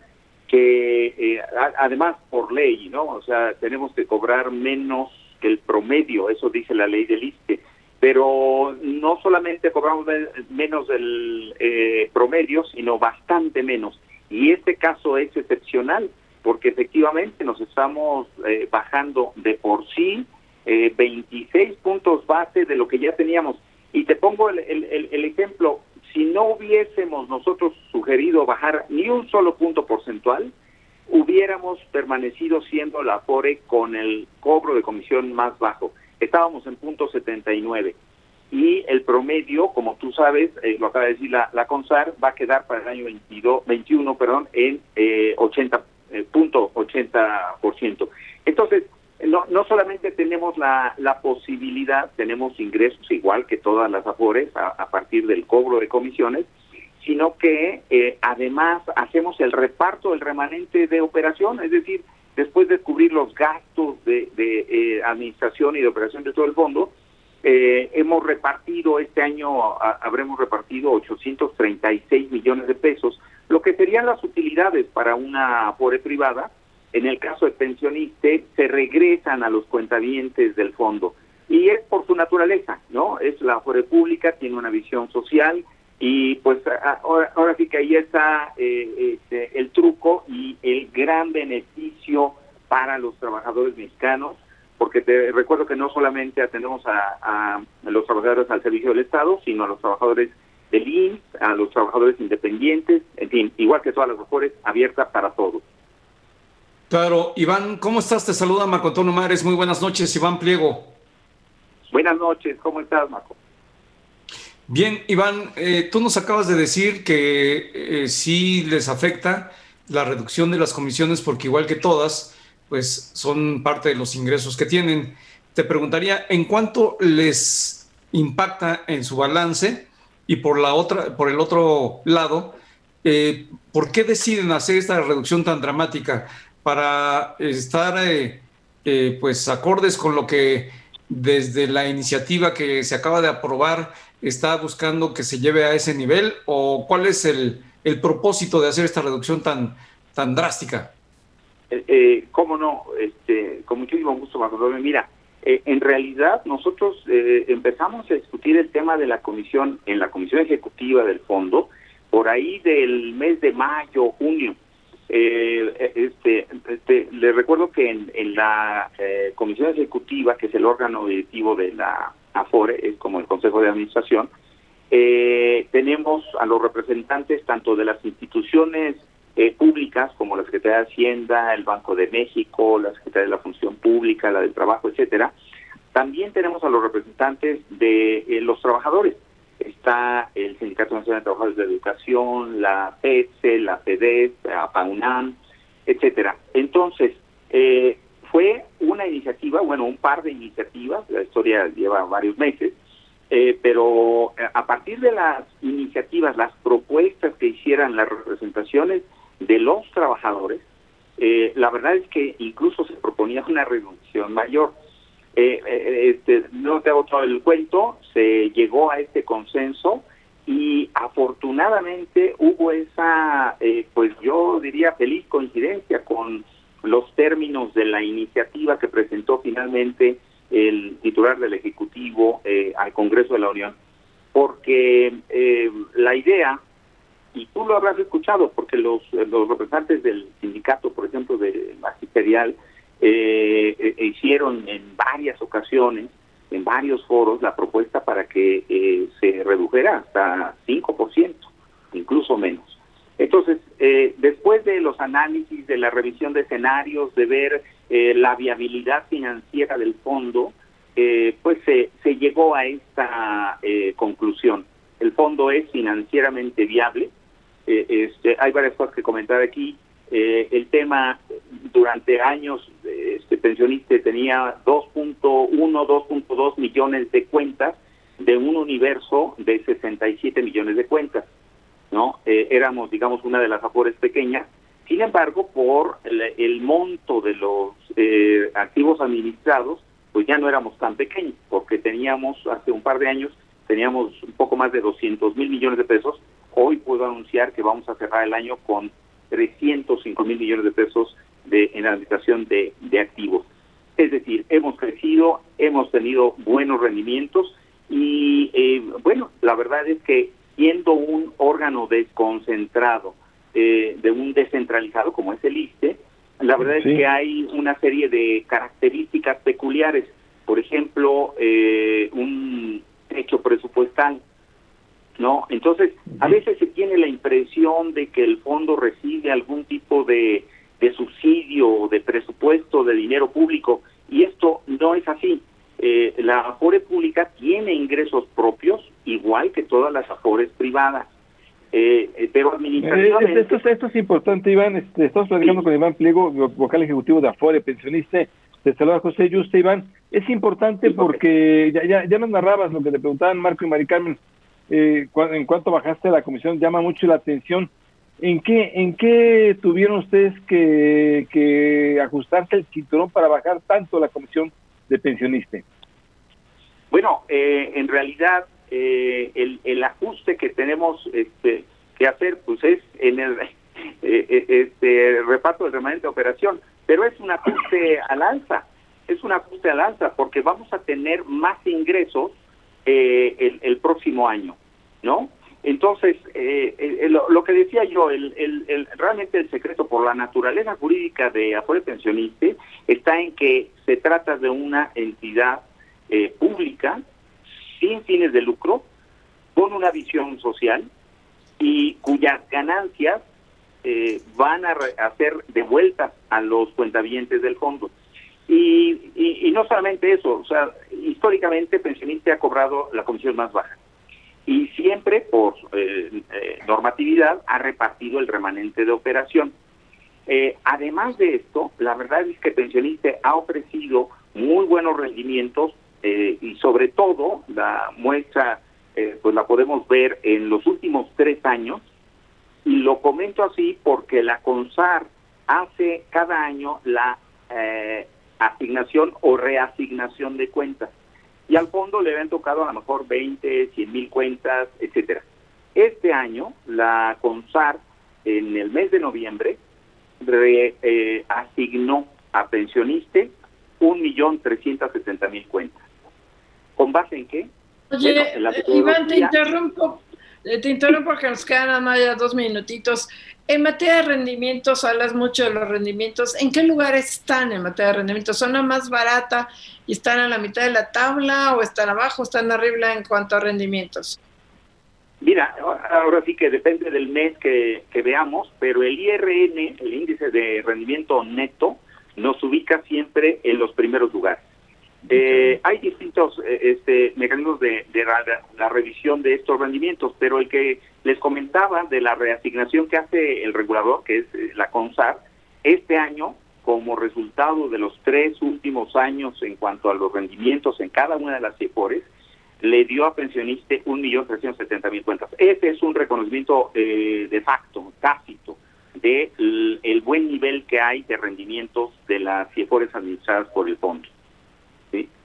que eh, además por ley, ¿no? O sea, tenemos que cobrar menos que el promedio, eso dice la ley del ISTE, pero no solamente cobramos menos del eh, promedio, sino bastante menos. Y este caso es excepcional porque efectivamente nos estamos eh, bajando de por sí eh, 26 puntos base de lo que ya teníamos. Y te pongo el, el, el, ejemplo, si no hubiésemos nosotros sugerido bajar ni un solo punto porcentual, hubiéramos permanecido siendo la FORE con el cobro de comisión más bajo. Estábamos en punto 79 y el promedio, como tú sabes, eh, lo acaba de decir la, la CONSAR, va a quedar para el año 22, 21 perdón, en eh, 80 eh, punto 80%. Entonces, no, no solamente tenemos la, la posibilidad, tenemos ingresos igual que todas las AFORES a, partir del cobro de comisiones, sino que eh, además hacemos el reparto del remanente de operación, es decir, después de cubrir los gastos de, de eh, administración y de operación de todo el fondo, eh, hemos repartido este año, habremos repartido 836 millones de pesos, lo que serían las utilidades para una Afore privada. En el caso de pensionistas, se regresan a los cuentavientes del fondo. Y es por su naturaleza, ¿no? Es la Afore pública, tiene una visión social y pues ahora, ahora sí que ahí está eh, este, el truco y el gran beneficio para los trabajadores mexicanos porque te recuerdo que no solamente atendemos a, los trabajadores al servicio del Estado, sino a los trabajadores del INS, a los trabajadores independientes, en fin, igual que todas las mejores, abierta para todos. Claro, Iván, ¿cómo estás? Te saluda Marco Antonio Mares. Muy buenas noches, Iván Pliego. Buenas noches, ¿cómo estás, Marco? Bien, Iván, eh, tú nos acabas de decir que eh, sí les afecta la reducción de las comisiones porque igual que todas, pues son parte de los ingresos que tienen. Te preguntaría, ¿en cuánto les impacta en su balance? Y por, la otra, por el otro lado, eh, ¿por qué deciden hacer esta reducción tan dramática? Para estar eh, eh, pues acordes con lo que desde la iniciativa que se acaba de aprobar está buscando que se lleve a ese nivel o cuál es el, el propósito de hacer esta reducción tan, tan drástica? Eh, eh, cómo no, este, con muchísimo gusto, Marco Mira, eh, en realidad nosotros eh, empezamos a discutir el tema de la comisión, en la comisión ejecutiva del fondo, por ahí del mes de mayo, junio. Este, este, le recuerdo que en, en la comisión ejecutiva, que es el órgano directivo de la AFORE, es como el Consejo de Administración, tenemos a los representantes tanto de las instituciones eh, públicas como la Secretaría de Hacienda, el Banco de México, la Secretaría de la Función Pública, la del Trabajo, etcétera. También tenemos a los representantes de eh, los trabajadores. Está el Sindicato Nacional de Trabajadores de Educación, la PETSE, la FEDES, la PAUNAM, etcétera. Entonces, eh, fue una iniciativa, bueno, un par de iniciativas, la historia lleva varios meses, eh, pero a partir de las iniciativas, las propuestas que hicieran las representaciones de los trabajadores, eh, la verdad es que incluso se proponía una reducción mayor. Eh, eh, este, no te hago todo el cuento, se llegó a este consenso y afortunadamente hubo esa, pues yo diría feliz coincidencia con los términos de la iniciativa que presentó finalmente el titular del Ejecutivo eh, al Congreso de la Unión, porque eh, la idea, y tú lo habrás escuchado, porque los, los representantes del sindicato, por ejemplo, de magisterial, eh, hicieron en varias ocasiones, en varios foros, la propuesta para que se redujera hasta 5%, incluso menos. Entonces, después de los análisis, de la revisión de escenarios, de ver la viabilidad financiera del fondo, eh, pues se, se, llegó a esta eh, conclusión. El fondo es financieramente viable. Eh, este, hay varias cosas que comentar aquí. el tema, durante años, este pensionista tenía 2.1, 2.2 millones de cuentas de un universo de 67 millones de cuentas. No Éramos, digamos, una de las afores pequeñas. Sin embargo, por el, el monto de los activos administrados, pues ya no éramos tan pequeños, porque teníamos hace un par de años, teníamos un poco más de 200 mil millones de pesos. Hoy puedo anunciar que vamos a cerrar el año con 305 mil millones de pesos de, en administración de, de activos. Es decir, hemos crecido, hemos tenido buenos rendimientos y eh, bueno, la verdad es que siendo un órgano desconcentrado eh, de un descentralizado como es el ISTE, la verdad es que hay una serie de características peculiares, por ejemplo, eh, un techo presupuestal, ¿no? Entonces, a veces se tiene la impresión de que el fondo recibe algún tipo de, de subsidio o de presupuesto de dinero público, y esto no es así. Eh, la Afore pública tiene ingresos propios, igual que todas las Afores privadas. Eh, eh, pero administrativamente... esto, esto, es importante, Iván. Este, estamos platicando con Iván Pliego, vocal ejecutivo de Afore, pensionista. Te saluda José Yuste, Iván. Es importante porque ya, ya, ya nos narrabas lo que te preguntaban Marco y Mari Carmen. Eh, en cuanto bajaste a la comisión, llama mucho la atención. ¿En qué, ¿En qué tuvieron ustedes que, que ajustarse el cinturón para bajar tanto la comisión de pensionista? Bueno, eh, en realidad eh, el, el, ajuste que tenemos este, que hacer pues es en el [LAUGHS] eh, eh, este reparto del remanente de operación, pero es un ajuste al alza, es un ajuste al alza porque vamos a tener más ingresos el, el, próximo año, ¿no? Entonces, lo, lo, que decía yo, el, el, realmente el secreto por la naturaleza jurídica de Afore Pensionista está en que se trata de una entidad pública sin fines de lucro, con una visión social y cuyas ganancias eh, van a, ser devueltas a los cuentavientes del fondo. Y, y, no solamente eso, o sea, históricamente Pensionista ha cobrado la comisión más baja y siempre por eh, eh, normatividad ha repartido el remanente de operación. además de esto, la verdad es que Pensionista ha ofrecido muy buenos rendimientos eh, y sobre todo la muestra eh, pues la podemos ver en los últimos tres años y lo comento así porque la CONSAR hace cada año la eh, asignación o reasignación de cuentas y al fondo le habían tocado a lo mejor 20, 100 mil cuentas, etcétera. Este año la CONSAR en el mes de noviembre reasignó a pensionistas un millón trescientos setenta mil cuentas. ¿Con base en qué? Oye, Iván, te interrumpo, eh, te interrumpo porque nos quedan nada dos minutitos. En materia de rendimientos, hablas mucho de los rendimientos. ¿En qué lugares están en materia de rendimientos? ¿Son la más barata y están a la mitad de la tabla o están abajo están arriba en cuanto a rendimientos? Mira, ahora sí que depende del mes que, que veamos, pero el IRN, el índice de rendimiento neto, nos ubica siempre en los primeros lugares. Eh, hay distintos eh, este, mecanismos de, la, revisión de estos rendimientos, pero el que les comentaba de la reasignación que hace el regulador, que es eh, la CONSAR, este año, como resultado de los tres últimos años en cuanto a los rendimientos en cada una de las CIFORES, le dio a pensionistas mil cuentas. Ese es un reconocimiento de facto, tácito, de el, buen nivel que hay de rendimientos de las CIFORES administradas por el fondo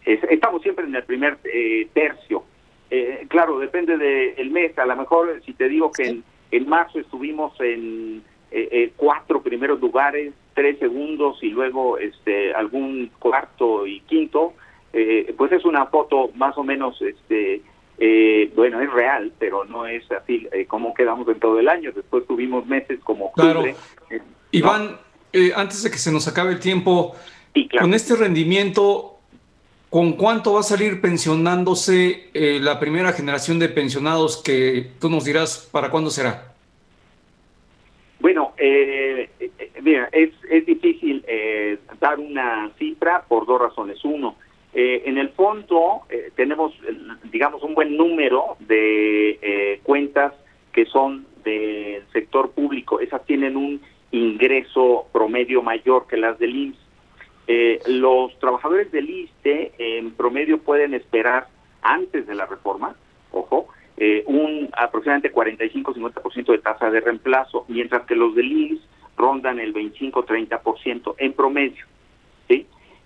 estamos siempre en el primer eh, tercio. Eh, claro, depende del mes. A lo mejor, si te digo que en, en marzo estuvimos en eh, cuatro primeros lugares, tres segundos y luego este algún cuarto y quinto, eh, pues es una foto más o menos, este, eh, bueno, es real, pero no es así eh, como quedamos en todo el año. Después tuvimos meses como octubre. Claro. Iván, antes de que se nos acabe el tiempo, con este rendimiento, ¿con cuánto va a salir pensionándose la primera generación de pensionados que tú nos dirás para cuándo será? Bueno, eh, mira, es, es difícil eh, dar una cifra por dos razones. Uno, eh, en el fondo eh, tenemos, digamos, un buen número de eh, cuentas que son del sector público. Esas tienen un ingreso promedio mayor que las del IMSS. Eh, los trabajadores del ISTE en promedio pueden esperar antes de la reforma, ojo, eh, un aproximadamente 45-50% de tasa de reemplazo, mientras que los del IMSS rondan el 25-30% en promedio. ¿sí?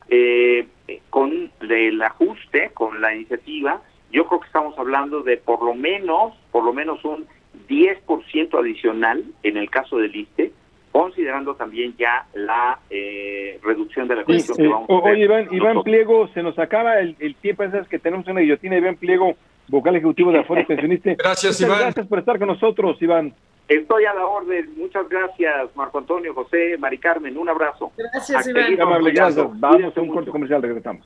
Eh, con el ajuste, con la iniciativa, yo creo que estamos hablando de por lo menos, por lo menos un 10% adicional en el caso del ISTE, considerando también ya la eh, reducción de la comisión sí, que vamos a hacer. Oye, Iván, Iván Pliego, se nos acaba el, el tiempo, esas que tenemos una guillotina, Iván Pliego, vocal ejecutivo de Aforo [LAUGHS] Pensionista. Gracias, Muchas Iván. Gracias por estar con nosotros, Iván. Estoy a la orden. Muchas gracias, Marco Antonio, José, Mari Carmen. Un abrazo. Gracias, Iván. Amable, gracias. Vamos a un corte comercial, regresamos.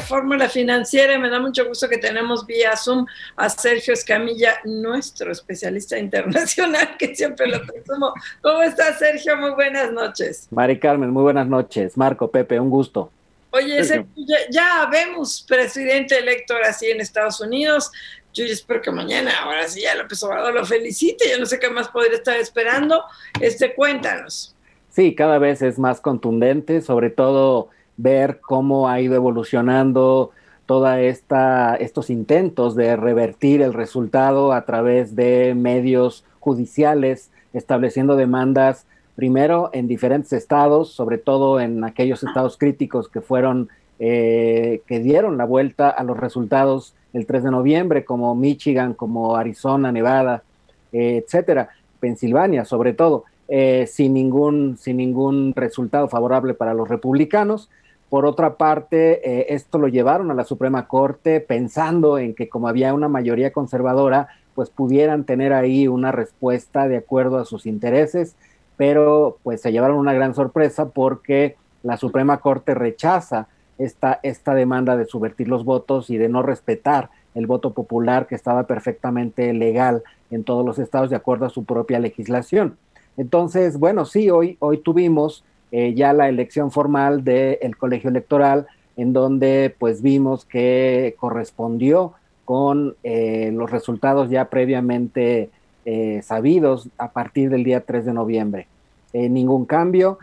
Fórmula Financiera me da mucho gusto que tenemos vía Zoom a Sergio Escamilla, nuestro especialista [LAUGHS] internacional, que siempre lo presumo. ¿Cómo estás, Sergio? Muy buenas noches. Mari Carmen, muy buenas noches. Marco, Pepe, un gusto. Oye, Sergio, ya, ya vemos presidente electo ahora sí en Estados Unidos. Yo espero que mañana, ahora sí, ya López Obrador lo felicite. Yo no sé qué más podría estar esperando. Este, cuéntanos. Sí, cada vez es más contundente, sobre todo ver cómo ha ido evolucionando toda esta estos intentos de revertir el resultado a través de medios judiciales, estableciendo demandas primero en diferentes estados, sobre todo en aquellos estados críticos que fueron eh, que dieron la vuelta a los resultados el 3 de noviembre, como Michigan, como Arizona, Nevada, etcétera, Pensilvania, sobre todo, eh, sin ningún sin ningún resultado favorable para los republicanos. Por otra parte, eh, esto lo llevaron a la Suprema Corte pensando en que como había una mayoría conservadora, pues pudieran tener ahí una respuesta de acuerdo a sus intereses, pero pues se llevaron una gran sorpresa porque la Suprema Corte rechaza esta, esta demanda de subvertir los votos y de no respetar el voto popular que estaba perfectamente legal en todos los estados de acuerdo a su propia legislación. Entonces, bueno, sí, hoy, hoy tuvimos eh, ya la elección formal del colegio electoral, en donde pues vimos que correspondió con eh, los resultados ya previamente eh, sabidos a partir del día 3 de noviembre. ningún cambio.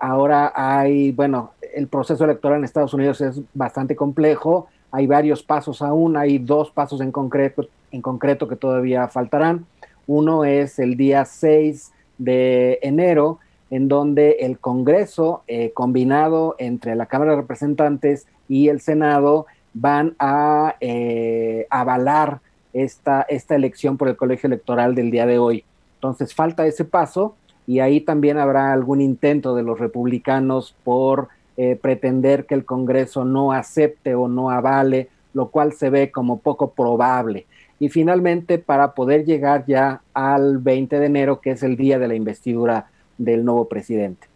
ahora hay, bueno, el proceso electoral en Estados Unidos es bastante complejo. Hay varios pasos aún, hay dos pasos en concreto, en concreto que todavía faltarán. Uno es el día 6 de enero, en donde el Congreso, eh, combinado entre la Cámara de Representantes y el Senado, van a eh, avalar esta, esta elección por el colegio electoral del día de hoy. Entonces falta ese paso y ahí también habrá algún intento de los republicanos por eh, pretender que el Congreso no acepte o no avale, lo cual se ve como poco probable. Y finalmente, para poder llegar ya al 20 de enero, que es el día de la investidura del nuevo presidente.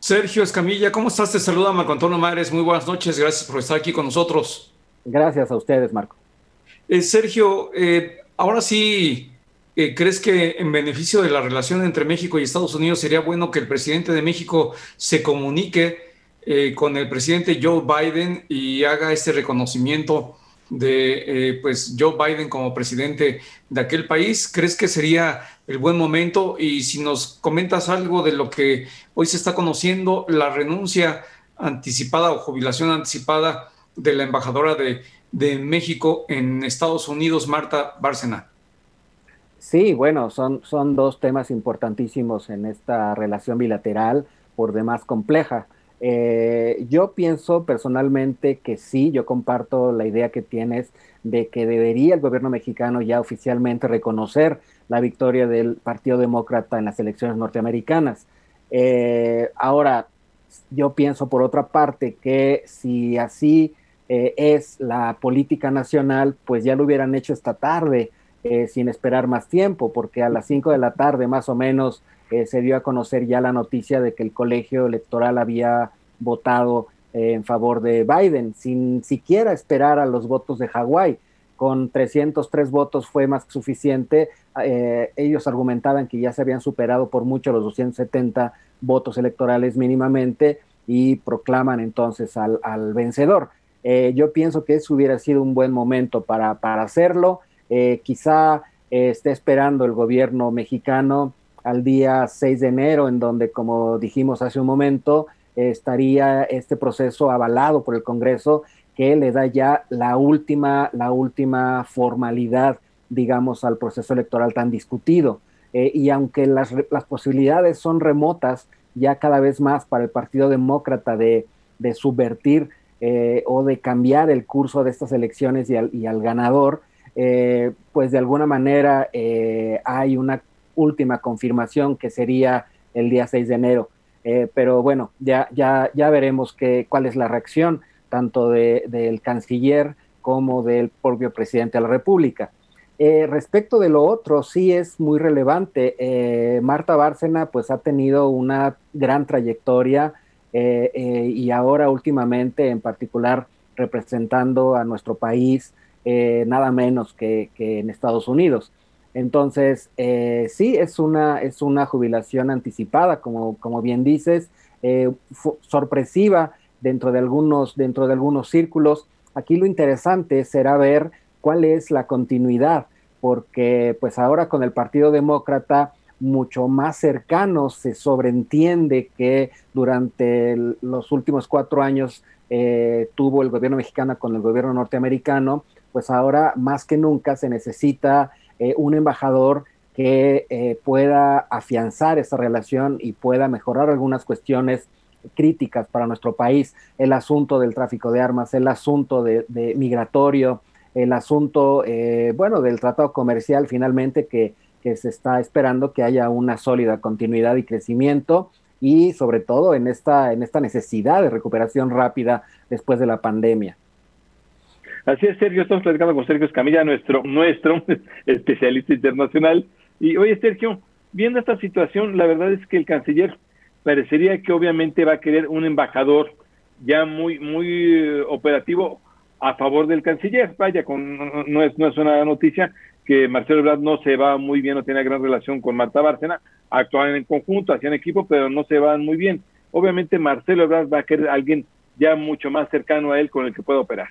Sergio Escamilla, ¿cómo estás? Te saluda Marco Antonio Mares. Muy buenas noches. Gracias por estar aquí con nosotros. Gracias a ustedes, Marco. Eh, Sergio, eh, ahora sí, eh, ¿crees que en beneficio de la relación entre México y Estados Unidos sería bueno que el presidente de México se comunique eh, con el presidente Joe Biden y haga este reconocimiento de eh, pues Joe Biden como presidente de aquel país. ¿Crees que sería el buen momento? Y si nos comentas algo de lo que hoy se está conociendo, la renuncia anticipada o jubilación anticipada de la embajadora de, de México en Estados Unidos, Marta Bárcena. Sí, bueno, son, son dos temas importantísimos en esta relación bilateral, por demás compleja. Eh, yo pienso personalmente que sí, yo comparto la idea que tienes de que debería el gobierno mexicano ya oficialmente reconocer la victoria del Partido Demócrata en las elecciones norteamericanas. Eh, ahora, yo pienso por otra parte que si así eh, es la política nacional, pues ya lo hubieran hecho esta tarde, sin esperar más tiempo, porque a las 5 de la tarde más o menos se dio a conocer ya la noticia de que el colegio electoral había votado eh, en favor de Biden, sin siquiera esperar a los votos de Hawái. Con 303 votos fue más que suficiente. Eh, ellos argumentaban que ya se habían superado por mucho los 270 votos electorales mínimamente y proclaman entonces al, vencedor. Eh, yo pienso que eso hubiera sido un buen momento para, para hacerlo. quizá esté esperando el gobierno mexicano al día 6 de enero, en donde, como dijimos hace un momento, estaría este proceso avalado por el Congreso que le da ya la última, la última formalidad, digamos, al proceso electoral tan discutido. Eh, y aunque las, las, posibilidades son remotas, ya cada vez más para el Partido Demócrata de, de subvertir eh, o de cambiar el curso de estas elecciones y al, y al ganador, eh, pues de alguna manera hay una última confirmación que sería el día 6 de enero. Eh, pero bueno, ya, ya, ya veremos que, cuál es la reacción tanto del canciller como del propio presidente de la República. Eh, respecto de lo otro, sí es muy relevante. Eh, Marta Bárcena pues ha tenido una gran trayectoria y ahora últimamente en particular representando a nuestro país nada menos que, que en Estados Unidos. Entonces, eh, sí, es una, es una jubilación anticipada, como, como bien dices, eh, sorpresiva dentro de, algunos, dentro de algunos círculos. Aquí lo interesante será ver cuál es la continuidad, porque pues ahora con el Partido Demócrata mucho más cercano se sobreentiende que durante los últimos cuatro años eh, tuvo el gobierno mexicano con el gobierno norteamericano, pues ahora más que nunca se necesita eh, un embajador que eh, pueda afianzar esa relación y pueda mejorar algunas cuestiones críticas para nuestro país, el asunto del tráfico de armas, el asunto de, migratorio, el asunto, eh, bueno, del tratado comercial finalmente que, que, se está esperando que haya una sólida continuidad y crecimiento y sobre todo en esta, en esta necesidad de recuperación rápida después de la pandemia. Así es, Sergio, estamos platicando con Sergio Escamilla, nuestro, nuestro [LAUGHS] especialista internacional. Y oye, Sergio, viendo esta situación, la verdad es que el canciller parecería que obviamente va a querer un embajador ya muy, muy eh, operativo a favor del canciller. Vaya, con, no, es, no es una noticia que Marcelo Ebrard no se va muy bien, no tiene gran relación con Marta Bárcena, actúan en conjunto, hacían equipo, pero no se van muy bien. Obviamente Marcelo Ebrard va a querer alguien ya mucho más cercano a él con el que pueda operar.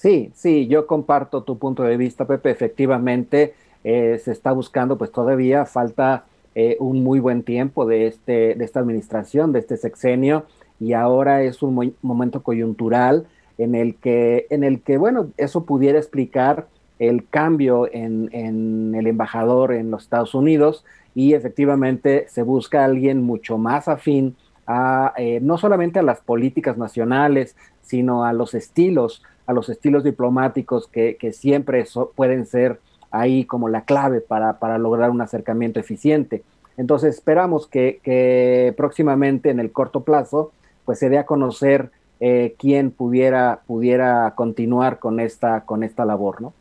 Sí, sí, yo comparto tu punto de vista, Pepe. Efectivamente, eh, se está buscando, pues todavía falta eh, un muy buen tiempo de, este, de esta administración, de este sexenio, y ahora es un momento coyuntural en el que, en el que, bueno, eso pudiera explicar el cambio en, en el embajador en los Estados Unidos y efectivamente se busca alguien mucho más afín a eh, no solamente a las políticas nacionales, sino a los estilos a los estilos diplomáticos que, siempre pueden ser ahí como la clave para, lograr un acercamiento eficiente. Entonces esperamos que, próximamente en el corto plazo pues se dé a conocer eh, quién pudiera, pudiera continuar con esta, con esta labor, ¿no?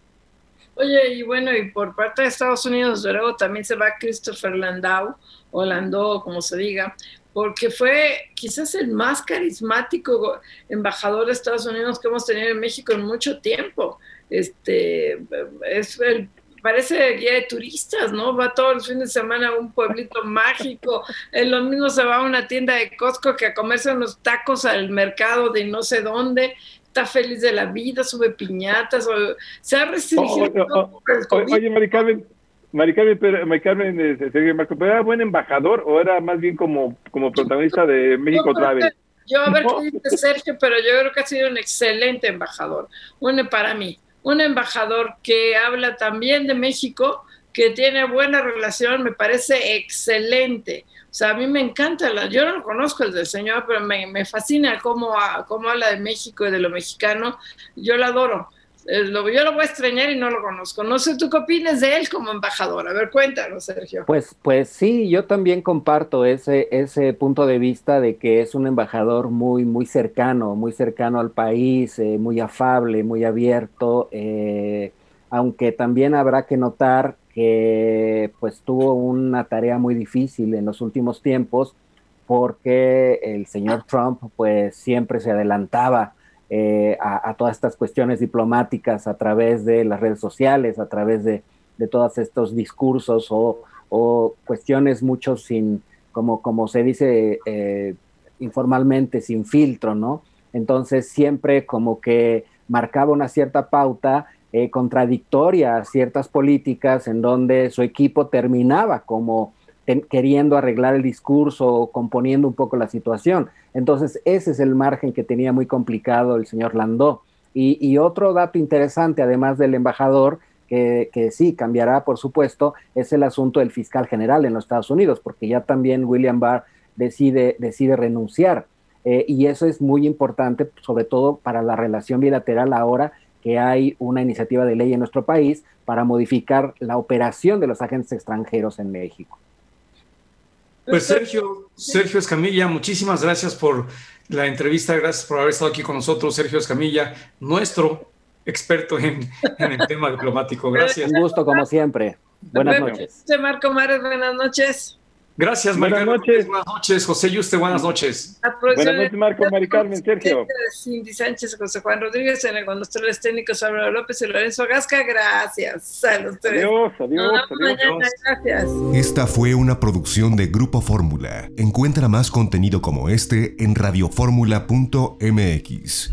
Oye, y bueno, y por parte de Estados Unidos, luego también se va Christopher Landau, o Landau, como se diga, porque fue quizás el más carismático embajador de Estados Unidos que hemos tenido en México en mucho tiempo. Este, es el, parece guía de turistas, ¿no? Va todos los fines de semana a un pueblito [LAUGHS] mágico, en lo mismo se va a una tienda de Costco que a comerse unos tacos al mercado de no sé dónde, está feliz de la vida, sube piñatas, o, se ha restringido. oye, Mari Carmen, Mari Carmen, pero, Mari Carmen este, Marco, ¿pero era buen embajador o era más bien como, como protagonista de México Travel? Yo a ver qué dice Sergio, pero yo creo que ha sido un excelente embajador, un para mí, un embajador que habla también de México, que tiene buena relación, me parece excelente. O sea, a mí me encanta, la, yo no lo conozco el del señor, pero me, me fascina cómo, cómo habla de México y de lo mexicano. Yo lo adoro. Eh, yo lo voy a extrañar y no lo conozco. No sé tú qué opinas de él como embajador. A ver, cuéntanos, Sergio. Pues, pues sí, yo también comparto ese, ese punto de vista de que es un embajador muy, muy cercano, muy cercano al país, eh, muy afable, muy abierto. Eh, aunque también habrá que notar que pues tuvo una tarea muy difícil en los últimos tiempos porque el señor Trump pues siempre se adelantaba eh, a, todas estas cuestiones diplomáticas a través de las redes sociales, a través de, todos estos discursos o, cuestiones mucho sin, como, como se dice eh, informalmente, sin filtro, ¿no? Entonces siempre como que marcaba una cierta pauta eh, contradictoria a ciertas políticas en donde su equipo terminaba como queriendo arreglar el discurso componiendo un poco la situación. Entonces, ese es el margen que tenía muy complicado el señor Landó. Y, otro dato interesante, además del embajador, que, sí cambiará, por supuesto, es el asunto del fiscal general en los Estados Unidos, porque ya también William Barr decide, decide renunciar. Eh, y eso es muy importante, sobre todo para la relación bilateral ahora que hay una iniciativa de ley en nuestro país para modificar la operación de los agentes extranjeros en México. Pues Sergio, Sergio Escamilla, muchísimas gracias por la entrevista, gracias por haber estado aquí con nosotros, Sergio Escamilla, nuestro experto en, el tema diplomático. [LAUGHS] Gracias. Un gusto como siempre. Buenas noches. Marco Mares, buenas noches. Gracias, Buenas noches. Buenas noches, José Yuste, buenas noches. Buenas noches, Marco, Mari Carmen, Sergio. Cindy Sánchez, José Juan Rodríguez, en el conductores técnicos Álvaro López y Lorenzo Gasca. Gracias a los tres. Adiós, adiós, adiós. gracias. Esta fue una producción de Grupo Fórmula. Encuentra más contenido como este en radioformula.mx.